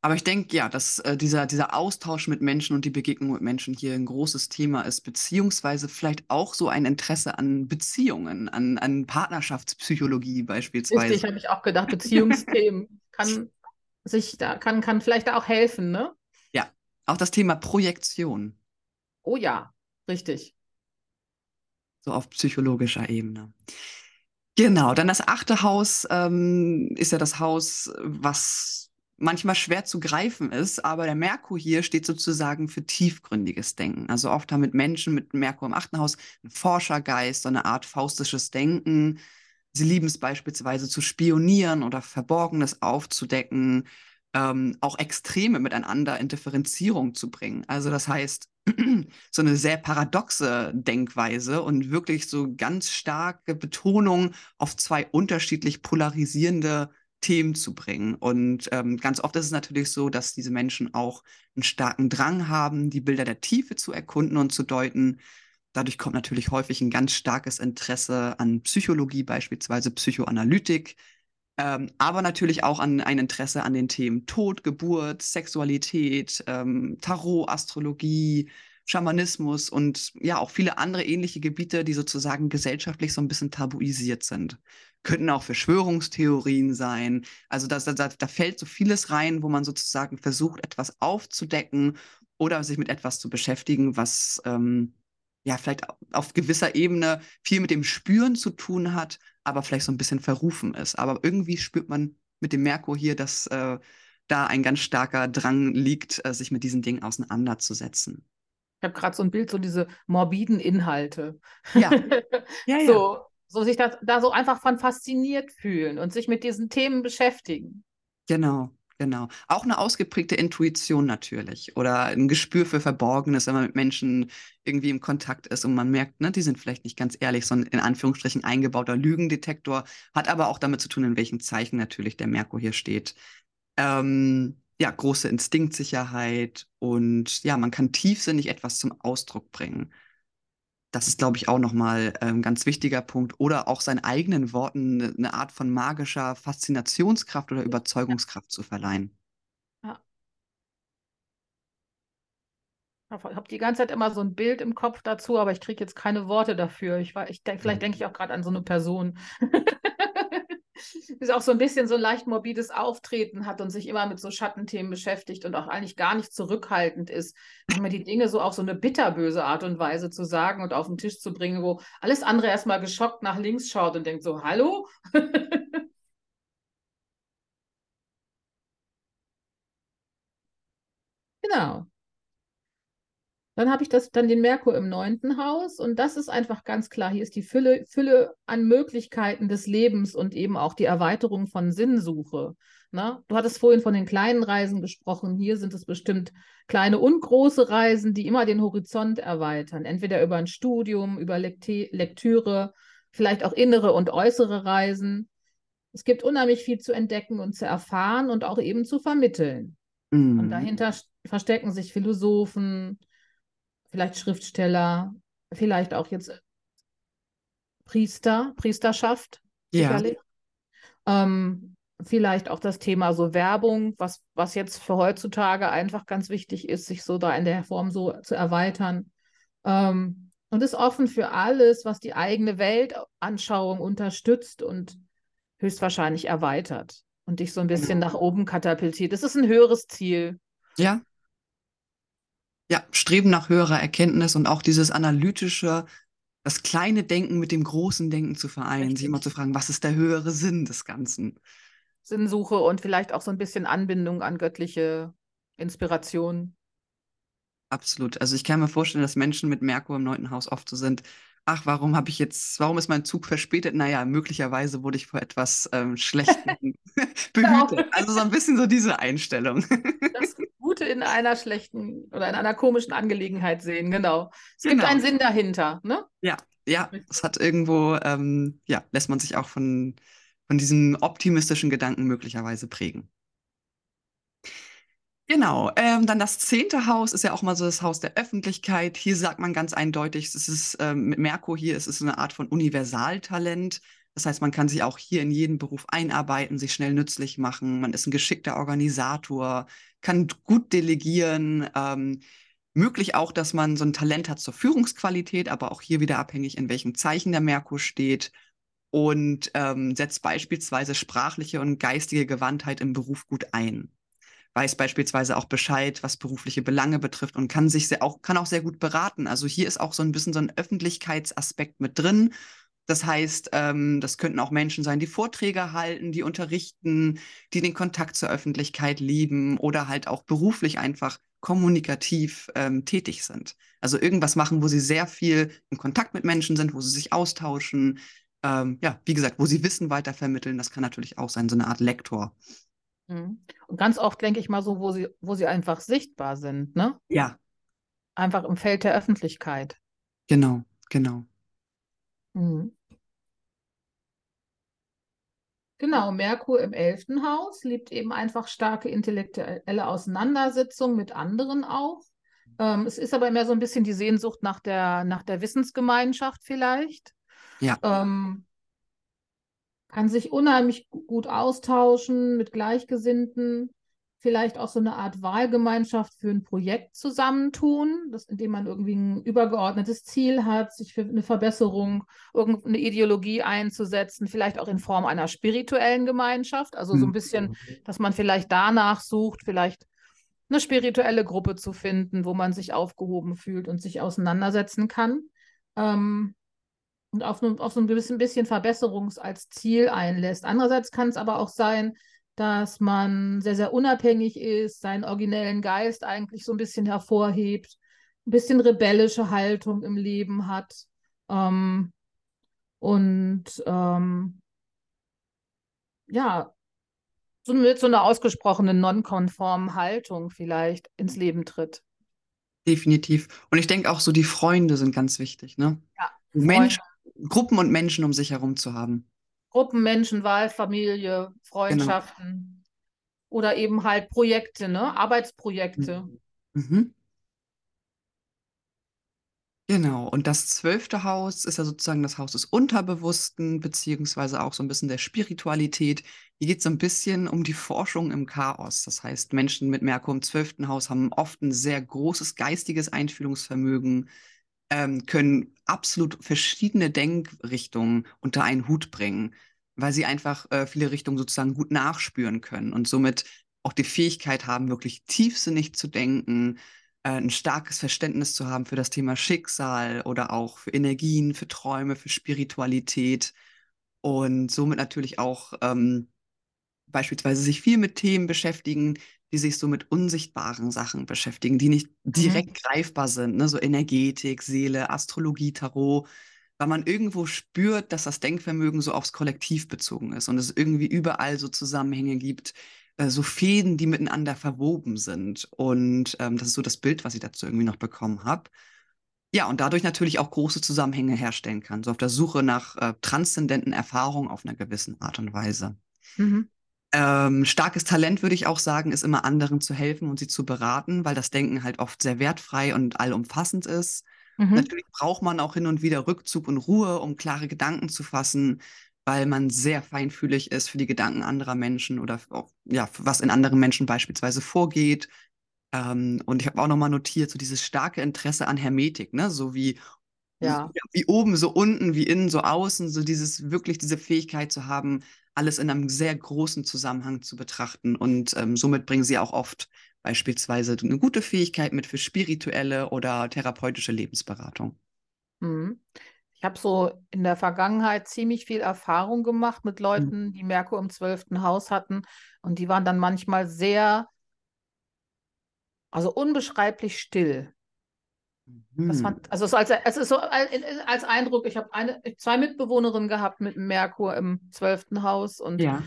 [SPEAKER 1] Aber ich denke, ja, dass äh, dieser, dieser Austausch mit Menschen und die Begegnung mit Menschen hier ein großes Thema ist, beziehungsweise vielleicht auch so ein Interesse an Beziehungen, an, an Partnerschaftspsychologie beispielsweise.
[SPEAKER 2] Richtig, habe ich auch gedacht, Beziehungsthemen kann sich da, kann, kann vielleicht auch helfen, ne?
[SPEAKER 1] Ja, auch das Thema Projektion.
[SPEAKER 2] Oh ja, richtig
[SPEAKER 1] so auf psychologischer Ebene. Genau, dann das achte Haus ähm, ist ja das Haus, was manchmal schwer zu greifen ist, aber der Merkur hier steht sozusagen für tiefgründiges Denken. Also oft haben mit Menschen mit Merkur im achten Haus einen Forschergeist, so eine Art faustisches Denken. Sie lieben es beispielsweise zu spionieren oder Verborgenes aufzudecken, ähm, auch Extreme miteinander in Differenzierung zu bringen. Also das heißt, so eine sehr paradoxe Denkweise und wirklich so ganz starke Betonung auf zwei unterschiedlich polarisierende Themen zu bringen. Und ähm, ganz oft ist es natürlich so, dass diese Menschen auch einen starken Drang haben, die Bilder der Tiefe zu erkunden und zu deuten. Dadurch kommt natürlich häufig ein ganz starkes Interesse an Psychologie, beispielsweise Psychoanalytik, ähm, aber natürlich auch an ein Interesse an den Themen Tod, Geburt, Sexualität, ähm, Tarot, Astrologie, Schamanismus und ja auch viele andere ähnliche Gebiete, die sozusagen gesellschaftlich so ein bisschen tabuisiert sind. Könnten auch Verschwörungstheorien sein. Also da, da, da fällt so vieles rein, wo man sozusagen versucht, etwas aufzudecken oder sich mit etwas zu beschäftigen, was ähm, ja vielleicht auf gewisser Ebene viel mit dem Spüren zu tun hat, aber vielleicht so ein bisschen verrufen ist. Aber irgendwie spürt man mit dem Merkur hier, dass äh, da ein ganz starker Drang liegt, äh, sich mit diesen Dingen auseinanderzusetzen.
[SPEAKER 2] Ich habe gerade so ein Bild, so diese morbiden Inhalte.
[SPEAKER 1] Ja. ja, ja.
[SPEAKER 2] So, so sich das, da so einfach von fasziniert fühlen und sich mit diesen Themen beschäftigen.
[SPEAKER 1] Genau. Genau. Auch eine ausgeprägte Intuition natürlich oder ein Gespür für Verborgenes, wenn man mit Menschen irgendwie im Kontakt ist und man merkt, ne, die sind vielleicht nicht ganz ehrlich, so ein in Anführungsstrichen eingebauter Lügendetektor, hat aber auch damit zu tun, in welchem Zeichen natürlich der Merkur hier steht. Ähm, ja, große Instinktsicherheit und ja, man kann tiefsinnig etwas zum Ausdruck bringen. Das ist, glaube ich, auch nochmal ein ähm, ganz wichtiger Punkt. Oder auch seinen eigenen Worten eine, eine Art von magischer Faszinationskraft oder Überzeugungskraft zu verleihen. Ja.
[SPEAKER 2] Ich habe die ganze Zeit immer so ein Bild im Kopf dazu, aber ich kriege jetzt keine Worte dafür. Ich, ich denk, vielleicht denke ich auch gerade an so eine Person. ist auch so ein bisschen so ein leicht morbides Auftreten hat und sich immer mit so Schattenthemen beschäftigt und auch eigentlich gar nicht zurückhaltend ist, immer die Dinge so auf so eine bitterböse Art und Weise zu sagen und auf den Tisch zu bringen, wo alles andere erstmal geschockt nach links schaut und denkt so, hallo? genau. Dann habe ich das, dann den Merkur im neunten Haus und das ist einfach ganz klar. Hier ist die Fülle, Fülle an Möglichkeiten des Lebens und eben auch die Erweiterung von Sinnsuche. Na, ne? du hattest vorhin von den kleinen Reisen gesprochen. Hier sind es bestimmt kleine und große Reisen, die immer den Horizont erweitern. Entweder über ein Studium, über Lekti Lektüre, vielleicht auch innere und äußere Reisen. Es gibt unheimlich viel zu entdecken und zu erfahren und auch eben zu vermitteln. Mm. Und dahinter verstecken sich Philosophen, vielleicht Schriftsteller, vielleicht auch jetzt Priester, Priesterschaft. Ja. Ähm, vielleicht auch das Thema so Werbung, was, was jetzt für heutzutage einfach ganz wichtig ist, sich so da in der Form so zu erweitern. Ähm, und ist offen für alles, was die eigene Weltanschauung unterstützt und höchstwahrscheinlich erweitert und dich so ein bisschen genau. nach oben katapultiert. Das ist ein höheres Ziel.
[SPEAKER 1] Ja, ja, Streben nach höherer Erkenntnis und auch dieses analytische, das kleine Denken mit dem großen Denken zu vereinen, Richtig. sich immer zu fragen, was ist der höhere Sinn des Ganzen?
[SPEAKER 2] Sinnsuche und vielleicht auch so ein bisschen Anbindung an göttliche Inspiration.
[SPEAKER 1] Absolut. Also ich kann mir vorstellen, dass Menschen mit Merkur im neunten Haus oft so sind, ach, warum habe ich jetzt, warum ist mein Zug verspätet? Naja, möglicherweise wurde ich vor etwas ähm, Schlechtem behütet. Genau. Also so ein bisschen so diese Einstellung.
[SPEAKER 2] das Gute in einer schlechten oder in einer komischen Angelegenheit sehen, genau. Es gibt genau. einen Sinn dahinter, ne?
[SPEAKER 1] Ja, ja. Es hat irgendwo, ähm, ja, lässt man sich auch von, von diesem optimistischen Gedanken möglicherweise prägen. Genau, ähm, dann das zehnte Haus ist ja auch mal so das Haus der Öffentlichkeit. Hier sagt man ganz eindeutig, es ist ähm, mit Merkur hier, es ist eine Art von Universaltalent. Das heißt, man kann sich auch hier in jeden Beruf einarbeiten, sich schnell nützlich machen. Man ist ein geschickter Organisator, kann gut delegieren. Ähm, möglich auch, dass man so ein Talent hat zur Führungsqualität, aber auch hier wieder abhängig, in welchem Zeichen der Merkur steht. Und ähm, setzt beispielsweise sprachliche und geistige Gewandtheit im Beruf gut ein weiß beispielsweise auch Bescheid, was berufliche Belange betrifft und kann sich sehr, auch, kann auch sehr gut beraten. Also hier ist auch so ein bisschen so ein Öffentlichkeitsaspekt mit drin. Das heißt, ähm, das könnten auch Menschen sein, die Vorträge halten, die unterrichten, die den Kontakt zur Öffentlichkeit lieben oder halt auch beruflich einfach kommunikativ ähm, tätig sind. Also irgendwas machen, wo sie sehr viel in Kontakt mit Menschen sind, wo sie sich austauschen. Ähm, ja, wie gesagt, wo sie Wissen weitervermitteln. Das kann natürlich auch sein, so eine Art Lektor.
[SPEAKER 2] Mhm. Und ganz oft denke ich mal so, wo sie, wo sie einfach sichtbar sind, ne?
[SPEAKER 1] Ja.
[SPEAKER 2] Einfach im Feld der Öffentlichkeit.
[SPEAKER 1] Genau, genau.
[SPEAKER 2] Mhm. Genau, Merkur im elften Haus liebt eben einfach starke intellektuelle Auseinandersetzung mit anderen auch. Ähm, es ist aber mehr so ein bisschen die Sehnsucht nach der, nach der Wissensgemeinschaft vielleicht.
[SPEAKER 1] Ja.
[SPEAKER 2] Ähm, kann sich unheimlich gut austauschen mit Gleichgesinnten, vielleicht auch so eine Art Wahlgemeinschaft für ein Projekt zusammentun, das, indem man irgendwie ein übergeordnetes Ziel hat, sich für eine Verbesserung, irgendeine Ideologie einzusetzen, vielleicht auch in Form einer spirituellen Gemeinschaft, also so ein bisschen, mhm. dass man vielleicht danach sucht, vielleicht eine spirituelle Gruppe zu finden, wo man sich aufgehoben fühlt und sich auseinandersetzen kann. Ähm, und auf, auf so ein gewissen bisschen Verbesserungs als Ziel einlässt. Andererseits kann es aber auch sein, dass man sehr, sehr unabhängig ist, seinen originellen Geist eigentlich so ein bisschen hervorhebt, ein bisschen rebellische Haltung im Leben hat ähm, und ähm, ja, so mit so einer ausgesprochenen nonkonformen Haltung vielleicht ins Leben tritt.
[SPEAKER 1] Definitiv. Und ich denke auch so, die Freunde sind ganz wichtig, ne?
[SPEAKER 2] Ja.
[SPEAKER 1] Mensch, Gruppen und Menschen um sich herum zu haben.
[SPEAKER 2] Gruppen, Menschen, Wahlfamilie, Freundschaften genau. oder eben halt Projekte, ne? Arbeitsprojekte. Mhm. mhm.
[SPEAKER 1] Genau, und das zwölfte Haus ist ja sozusagen das Haus des Unterbewussten, beziehungsweise auch so ein bisschen der Spiritualität. Hier geht es so ein bisschen um die Forschung im Chaos. Das heißt, Menschen mit Merkur im zwölften Haus haben oft ein sehr großes geistiges Einfühlungsvermögen, ähm, können absolut verschiedene Denkrichtungen unter einen Hut bringen, weil sie einfach äh, viele Richtungen sozusagen gut nachspüren können und somit auch die Fähigkeit haben, wirklich tiefsinnig zu denken, äh, ein starkes Verständnis zu haben für das Thema Schicksal oder auch für Energien, für Träume, für Spiritualität und somit natürlich auch ähm, beispielsweise sich viel mit Themen beschäftigen, die sich so mit unsichtbaren Sachen beschäftigen, die nicht mhm. direkt mhm. greifbar sind, ne? so Energetik, Seele, Astrologie, Tarot, weil man irgendwo spürt, dass das Denkvermögen so aufs Kollektiv bezogen ist und es irgendwie überall so Zusammenhänge gibt, äh, so Fäden, die miteinander verwoben sind. Und ähm, das ist so das Bild, was ich dazu irgendwie noch bekommen habe. Ja, und dadurch natürlich auch große Zusammenhänge herstellen kann, so auf der Suche nach äh, transzendenten Erfahrungen auf einer gewissen Art und Weise. Mhm. Ähm, starkes Talent, würde ich auch sagen, ist immer anderen zu helfen und sie zu beraten, weil das Denken halt oft sehr wertfrei und allumfassend ist. Mhm. Natürlich braucht man auch hin und wieder Rückzug und Ruhe, um klare Gedanken zu fassen, weil man sehr feinfühlig ist für die Gedanken anderer Menschen oder auch, ja, was in anderen Menschen beispielsweise vorgeht, ähm, und ich habe auch nochmal notiert, so dieses starke Interesse an Hermetik, ne? So wie, ja. wie oben, so unten, wie innen, so außen, so dieses, wirklich diese Fähigkeit zu haben, alles in einem sehr großen Zusammenhang zu betrachten. Und ähm, somit bringen sie auch oft beispielsweise eine gute Fähigkeit mit für spirituelle oder therapeutische Lebensberatung.
[SPEAKER 2] Mhm. Ich habe so in der Vergangenheit ziemlich viel Erfahrung gemacht mit mhm. Leuten, mhm. die Merkur im zwölften Haus hatten. Und die waren dann manchmal sehr also unbeschreiblich still. Mhm. Fand, also es, als, es ist so als Eindruck, ich habe zwei Mitbewohnerinnen gehabt mit Merkur im zwölften Haus und, ja.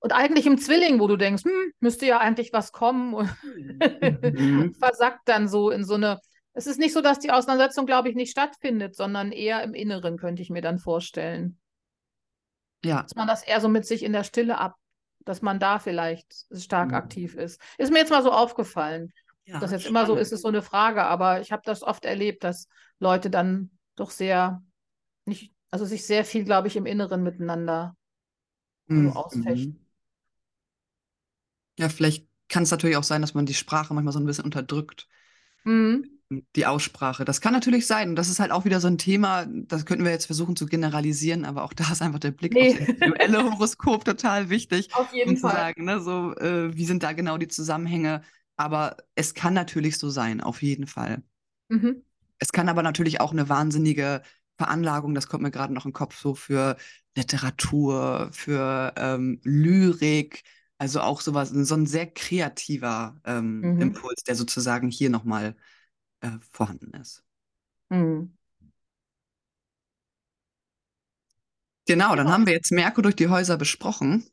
[SPEAKER 2] und eigentlich im Zwilling, wo du denkst, hm, müsste ja eigentlich was kommen und mhm. versackt dann so in so eine. Es ist nicht so, dass die Auseinandersetzung, glaube ich, nicht stattfindet, sondern eher im Inneren, könnte ich mir dann vorstellen. Ja. Dass man das eher so mit sich in der Stille ab, dass man da vielleicht stark mhm. aktiv ist. Ist mir jetzt mal so aufgefallen. Ja, das jetzt immer so ist, ist so eine Frage, aber ich habe das oft erlebt, dass Leute dann doch sehr nicht, also sich sehr viel, glaube ich, im Inneren miteinander mhm. ausfechten.
[SPEAKER 1] Ja, vielleicht kann es natürlich auch sein, dass man die Sprache manchmal so ein bisschen unterdrückt. Mhm. Die Aussprache. Das kann natürlich sein. Das ist halt auch wieder so ein Thema, das könnten wir jetzt versuchen zu generalisieren, aber auch da ist einfach der Blick nee. auf das individuelle Horoskop total wichtig.
[SPEAKER 2] Auf jeden
[SPEAKER 1] um Fall. zu sagen, ne, so, äh, wie sind da genau die Zusammenhänge? Aber es kann natürlich so sein, auf jeden Fall. Mhm. Es kann aber natürlich auch eine wahnsinnige Veranlagung, das kommt mir gerade noch im Kopf, so für Literatur, für ähm, Lyrik, also auch sowas, so ein sehr kreativer ähm, mhm. Impuls, der sozusagen hier nochmal äh, vorhanden ist. Mhm. Genau, dann haben wir jetzt Merkur durch die Häuser besprochen.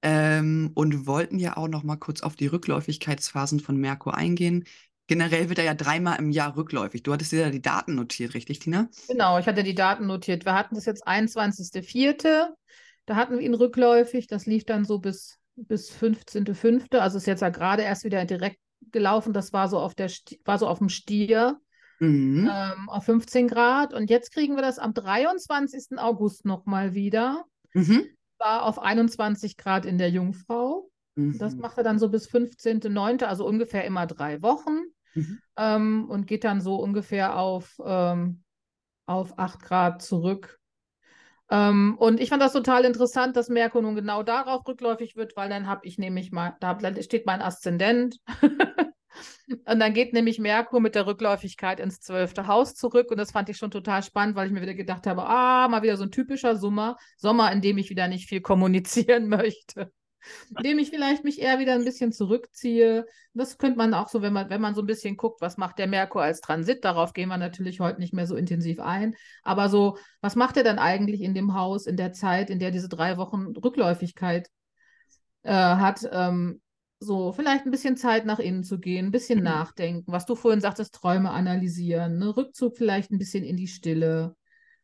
[SPEAKER 1] Ähm, und wollten ja auch noch mal kurz auf die Rückläufigkeitsphasen von Merkur eingehen. Generell wird er ja dreimal im Jahr rückläufig. Du hattest dir ja die Daten notiert, richtig, Tina?
[SPEAKER 2] Genau, ich hatte die Daten notiert. Wir hatten das jetzt 21.04. Da hatten wir ihn rückläufig. Das lief dann so bis, bis 15.05. Also ist jetzt ja gerade erst wieder direkt gelaufen. Das war so auf, der, war so auf dem Stier. Mhm. Ähm, auf 15 Grad. Und jetzt kriegen wir das am 23. August nochmal wieder. Mhm war auf 21 Grad in der Jungfrau. Mhm. Das macht er dann so bis 15.09., also ungefähr immer drei Wochen. Mhm. Ähm, und geht dann so ungefähr auf, ähm, auf 8 Grad zurück. Ähm, und ich fand das total interessant, dass Merkur nun genau darauf rückläufig wird, weil dann habe ich nämlich mal, da steht mein Aszendent. Und dann geht nämlich Merkur mit der Rückläufigkeit ins zwölfte Haus zurück. Und das fand ich schon total spannend, weil ich mir wieder gedacht habe, ah, mal wieder so ein typischer Sommer, Sommer, in dem ich wieder nicht viel kommunizieren möchte. In dem ich vielleicht mich eher wieder ein bisschen zurückziehe. Das könnte man auch so, wenn man, wenn man so ein bisschen guckt, was macht der Merkur als Transit, darauf gehen wir natürlich heute nicht mehr so intensiv ein. Aber so, was macht er dann eigentlich in dem Haus, in der Zeit, in der diese drei Wochen Rückläufigkeit äh, hat? Ähm, so vielleicht ein bisschen Zeit nach innen zu gehen, ein bisschen mhm. nachdenken, was du vorhin sagtest, Träume analysieren, ne? Rückzug vielleicht ein bisschen in die Stille.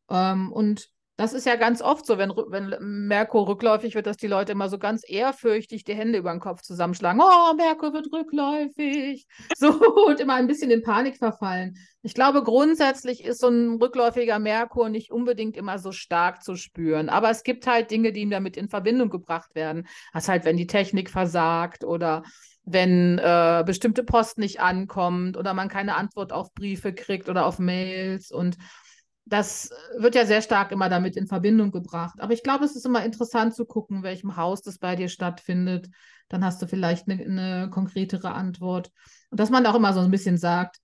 [SPEAKER 2] Ähm, und das ist ja ganz oft so, wenn, wenn Merkur rückläufig wird, dass die Leute immer so ganz ehrfürchtig die Hände über den Kopf zusammenschlagen. Oh, Merkur wird rückläufig. So und immer ein bisschen in Panik verfallen. Ich glaube, grundsätzlich ist so ein rückläufiger Merkur nicht unbedingt immer so stark zu spüren. Aber es gibt halt Dinge, die ihm damit in Verbindung gebracht werden. Das halt, wenn die Technik versagt oder wenn äh, bestimmte Post nicht ankommt oder man keine Antwort auf Briefe kriegt oder auf Mails und das wird ja sehr stark immer damit in Verbindung gebracht. Aber ich glaube, es ist immer interessant zu gucken, welchem Haus das bei dir stattfindet. Dann hast du vielleicht eine, eine konkretere Antwort. Und dass man auch immer so ein bisschen sagt,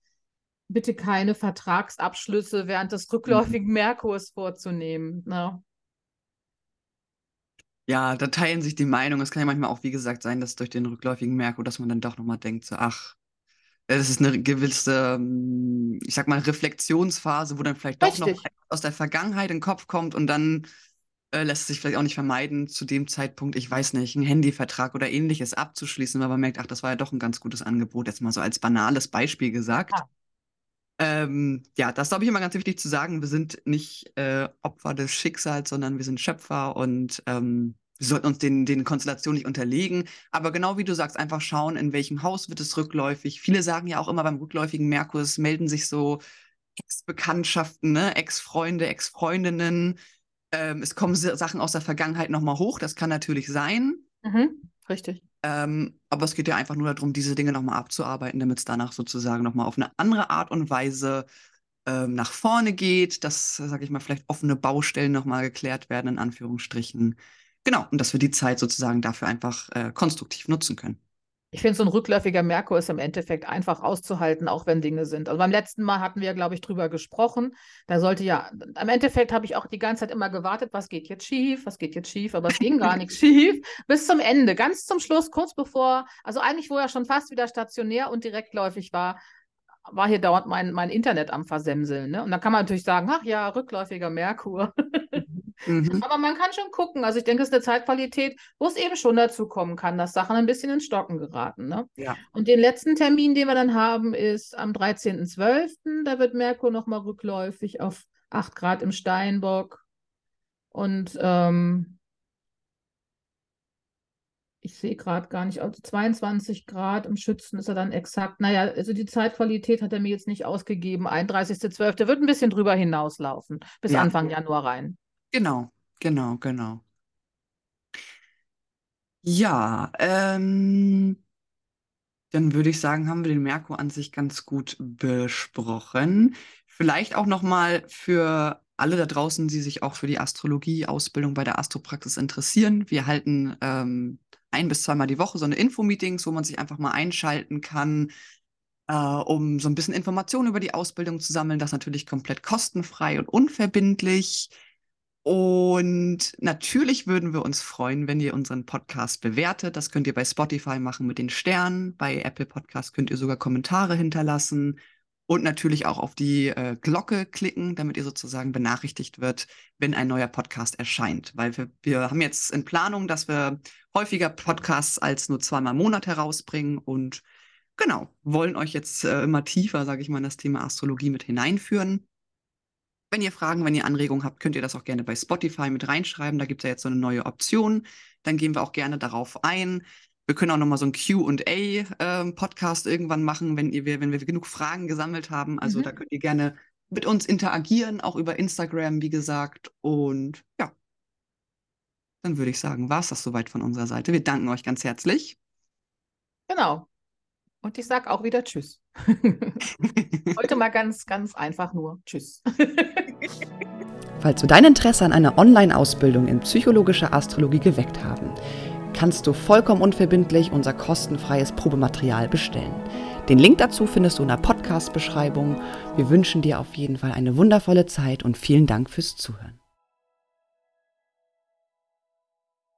[SPEAKER 2] bitte keine Vertragsabschlüsse während des rückläufigen mhm. Merkurs vorzunehmen. Ne?
[SPEAKER 1] Ja, da teilen sich die Meinungen. Es kann ja manchmal auch, wie gesagt, sein, dass durch den rückläufigen Merkur, dass man dann doch nochmal denkt, so, ach, es ist eine gewisse, hm, ich sag mal, Reflexionsphase, wo dann vielleicht doch noch aus der Vergangenheit in den Kopf kommt und dann äh, lässt es sich vielleicht auch nicht vermeiden, zu dem Zeitpunkt, ich weiß nicht, einen Handyvertrag oder ähnliches abzuschließen, weil man merkt, ach, das war ja doch ein ganz gutes Angebot, jetzt mal so als banales Beispiel gesagt. Ah. Ähm, ja, das glaube ich immer ganz wichtig zu sagen. Wir sind nicht äh, Opfer des Schicksals, sondern wir sind Schöpfer und ähm, wir sollten uns den, den Konstellationen nicht unterlegen. Aber genau wie du sagst, einfach schauen, in welchem Haus wird es rückläufig. Viele sagen ja auch immer beim rückläufigen Merkur, es melden sich so Ex-Bekanntschaften, ne? Ex-Freunde, Ex-Freundinnen. Ähm, es kommen Sachen aus der Vergangenheit nochmal hoch. Das kann natürlich sein.
[SPEAKER 2] Mhm, richtig.
[SPEAKER 1] Ähm, aber es geht ja einfach nur darum, diese Dinge nochmal abzuarbeiten, damit es danach sozusagen nochmal auf eine andere Art und Weise ähm, nach vorne geht, dass, sage ich mal, vielleicht offene Baustellen nochmal geklärt werden, in Anführungsstrichen. Genau, und dass wir die Zeit sozusagen dafür einfach äh, konstruktiv nutzen können.
[SPEAKER 2] Ich finde, so ein rückläufiger Merkur ist im Endeffekt einfach auszuhalten, auch wenn Dinge sind. Also beim letzten Mal hatten wir, glaube ich, drüber gesprochen. Da sollte ja, im Endeffekt habe ich auch die ganze Zeit immer gewartet, was geht jetzt schief, was geht jetzt schief, aber es ging gar nichts schief. Bis zum Ende, ganz zum Schluss, kurz bevor, also eigentlich, wo er schon fast wieder stationär und direktläufig war, war hier dauernd mein, mein Internet am Versemseln. Ne? Und dann kann man natürlich sagen, ach ja, rückläufiger Merkur. Mhm. Aber man kann schon gucken. Also ich denke, es ist eine Zeitqualität, wo es eben schon dazu kommen kann, dass Sachen ein bisschen ins Stocken geraten. Ne?
[SPEAKER 1] Ja.
[SPEAKER 2] Und den letzten Termin, den wir dann haben, ist am 13.12. Da wird Merkur nochmal rückläufig auf 8 Grad im Steinbock. Und ähm, ich sehe gerade gar nicht, also 22 Grad im Schützen ist er dann exakt. Naja, also die Zeitqualität hat er mir jetzt nicht ausgegeben. 31.12. wird ein bisschen drüber hinauslaufen, bis ja. Anfang Januar rein.
[SPEAKER 1] Genau, genau, genau. Ja, ähm, dann würde ich sagen, haben wir den Merkur an sich ganz gut besprochen. Vielleicht auch nochmal für alle da draußen, die sich auch für die Astrologie-Ausbildung bei der Astropraxis interessieren. Wir halten ähm, ein bis zweimal die Woche so eine Info-Meetings, wo man sich einfach mal einschalten kann, äh, um so ein bisschen Informationen über die Ausbildung zu sammeln. Das natürlich komplett kostenfrei und unverbindlich. Und natürlich würden wir uns freuen, wenn ihr unseren Podcast bewertet. Das könnt ihr bei Spotify machen mit den Sternen. Bei Apple Podcast könnt ihr sogar Kommentare hinterlassen und natürlich auch auf die äh, Glocke klicken, damit ihr sozusagen benachrichtigt wird, wenn ein neuer Podcast erscheint. Weil wir, wir haben jetzt in Planung, dass wir häufiger Podcasts als nur zweimal im Monat herausbringen und genau, wollen euch jetzt äh, immer tiefer, sage ich mal, in das Thema Astrologie mit hineinführen. Wenn ihr Fragen, wenn ihr Anregungen habt, könnt ihr das auch gerne bei Spotify mit reinschreiben. Da gibt es ja jetzt so eine neue Option. Dann gehen wir auch gerne darauf ein. Wir können auch nochmal so einen QA-Podcast ähm, irgendwann machen, wenn, ihr, wenn wir genug Fragen gesammelt haben. Also mhm. da könnt ihr gerne mit uns interagieren, auch über Instagram, wie gesagt. Und ja, dann würde ich sagen, war es das soweit von unserer Seite. Wir danken euch ganz herzlich.
[SPEAKER 2] Genau. Und ich sage auch wieder Tschüss. Heute mal ganz, ganz einfach nur Tschüss.
[SPEAKER 3] Falls du dein Interesse an einer Online-Ausbildung in psychologischer Astrologie geweckt haben, kannst du vollkommen unverbindlich unser kostenfreies Probematerial bestellen. Den Link dazu findest du in der Podcast-Beschreibung. Wir wünschen dir auf jeden Fall eine wundervolle Zeit und vielen Dank fürs Zuhören.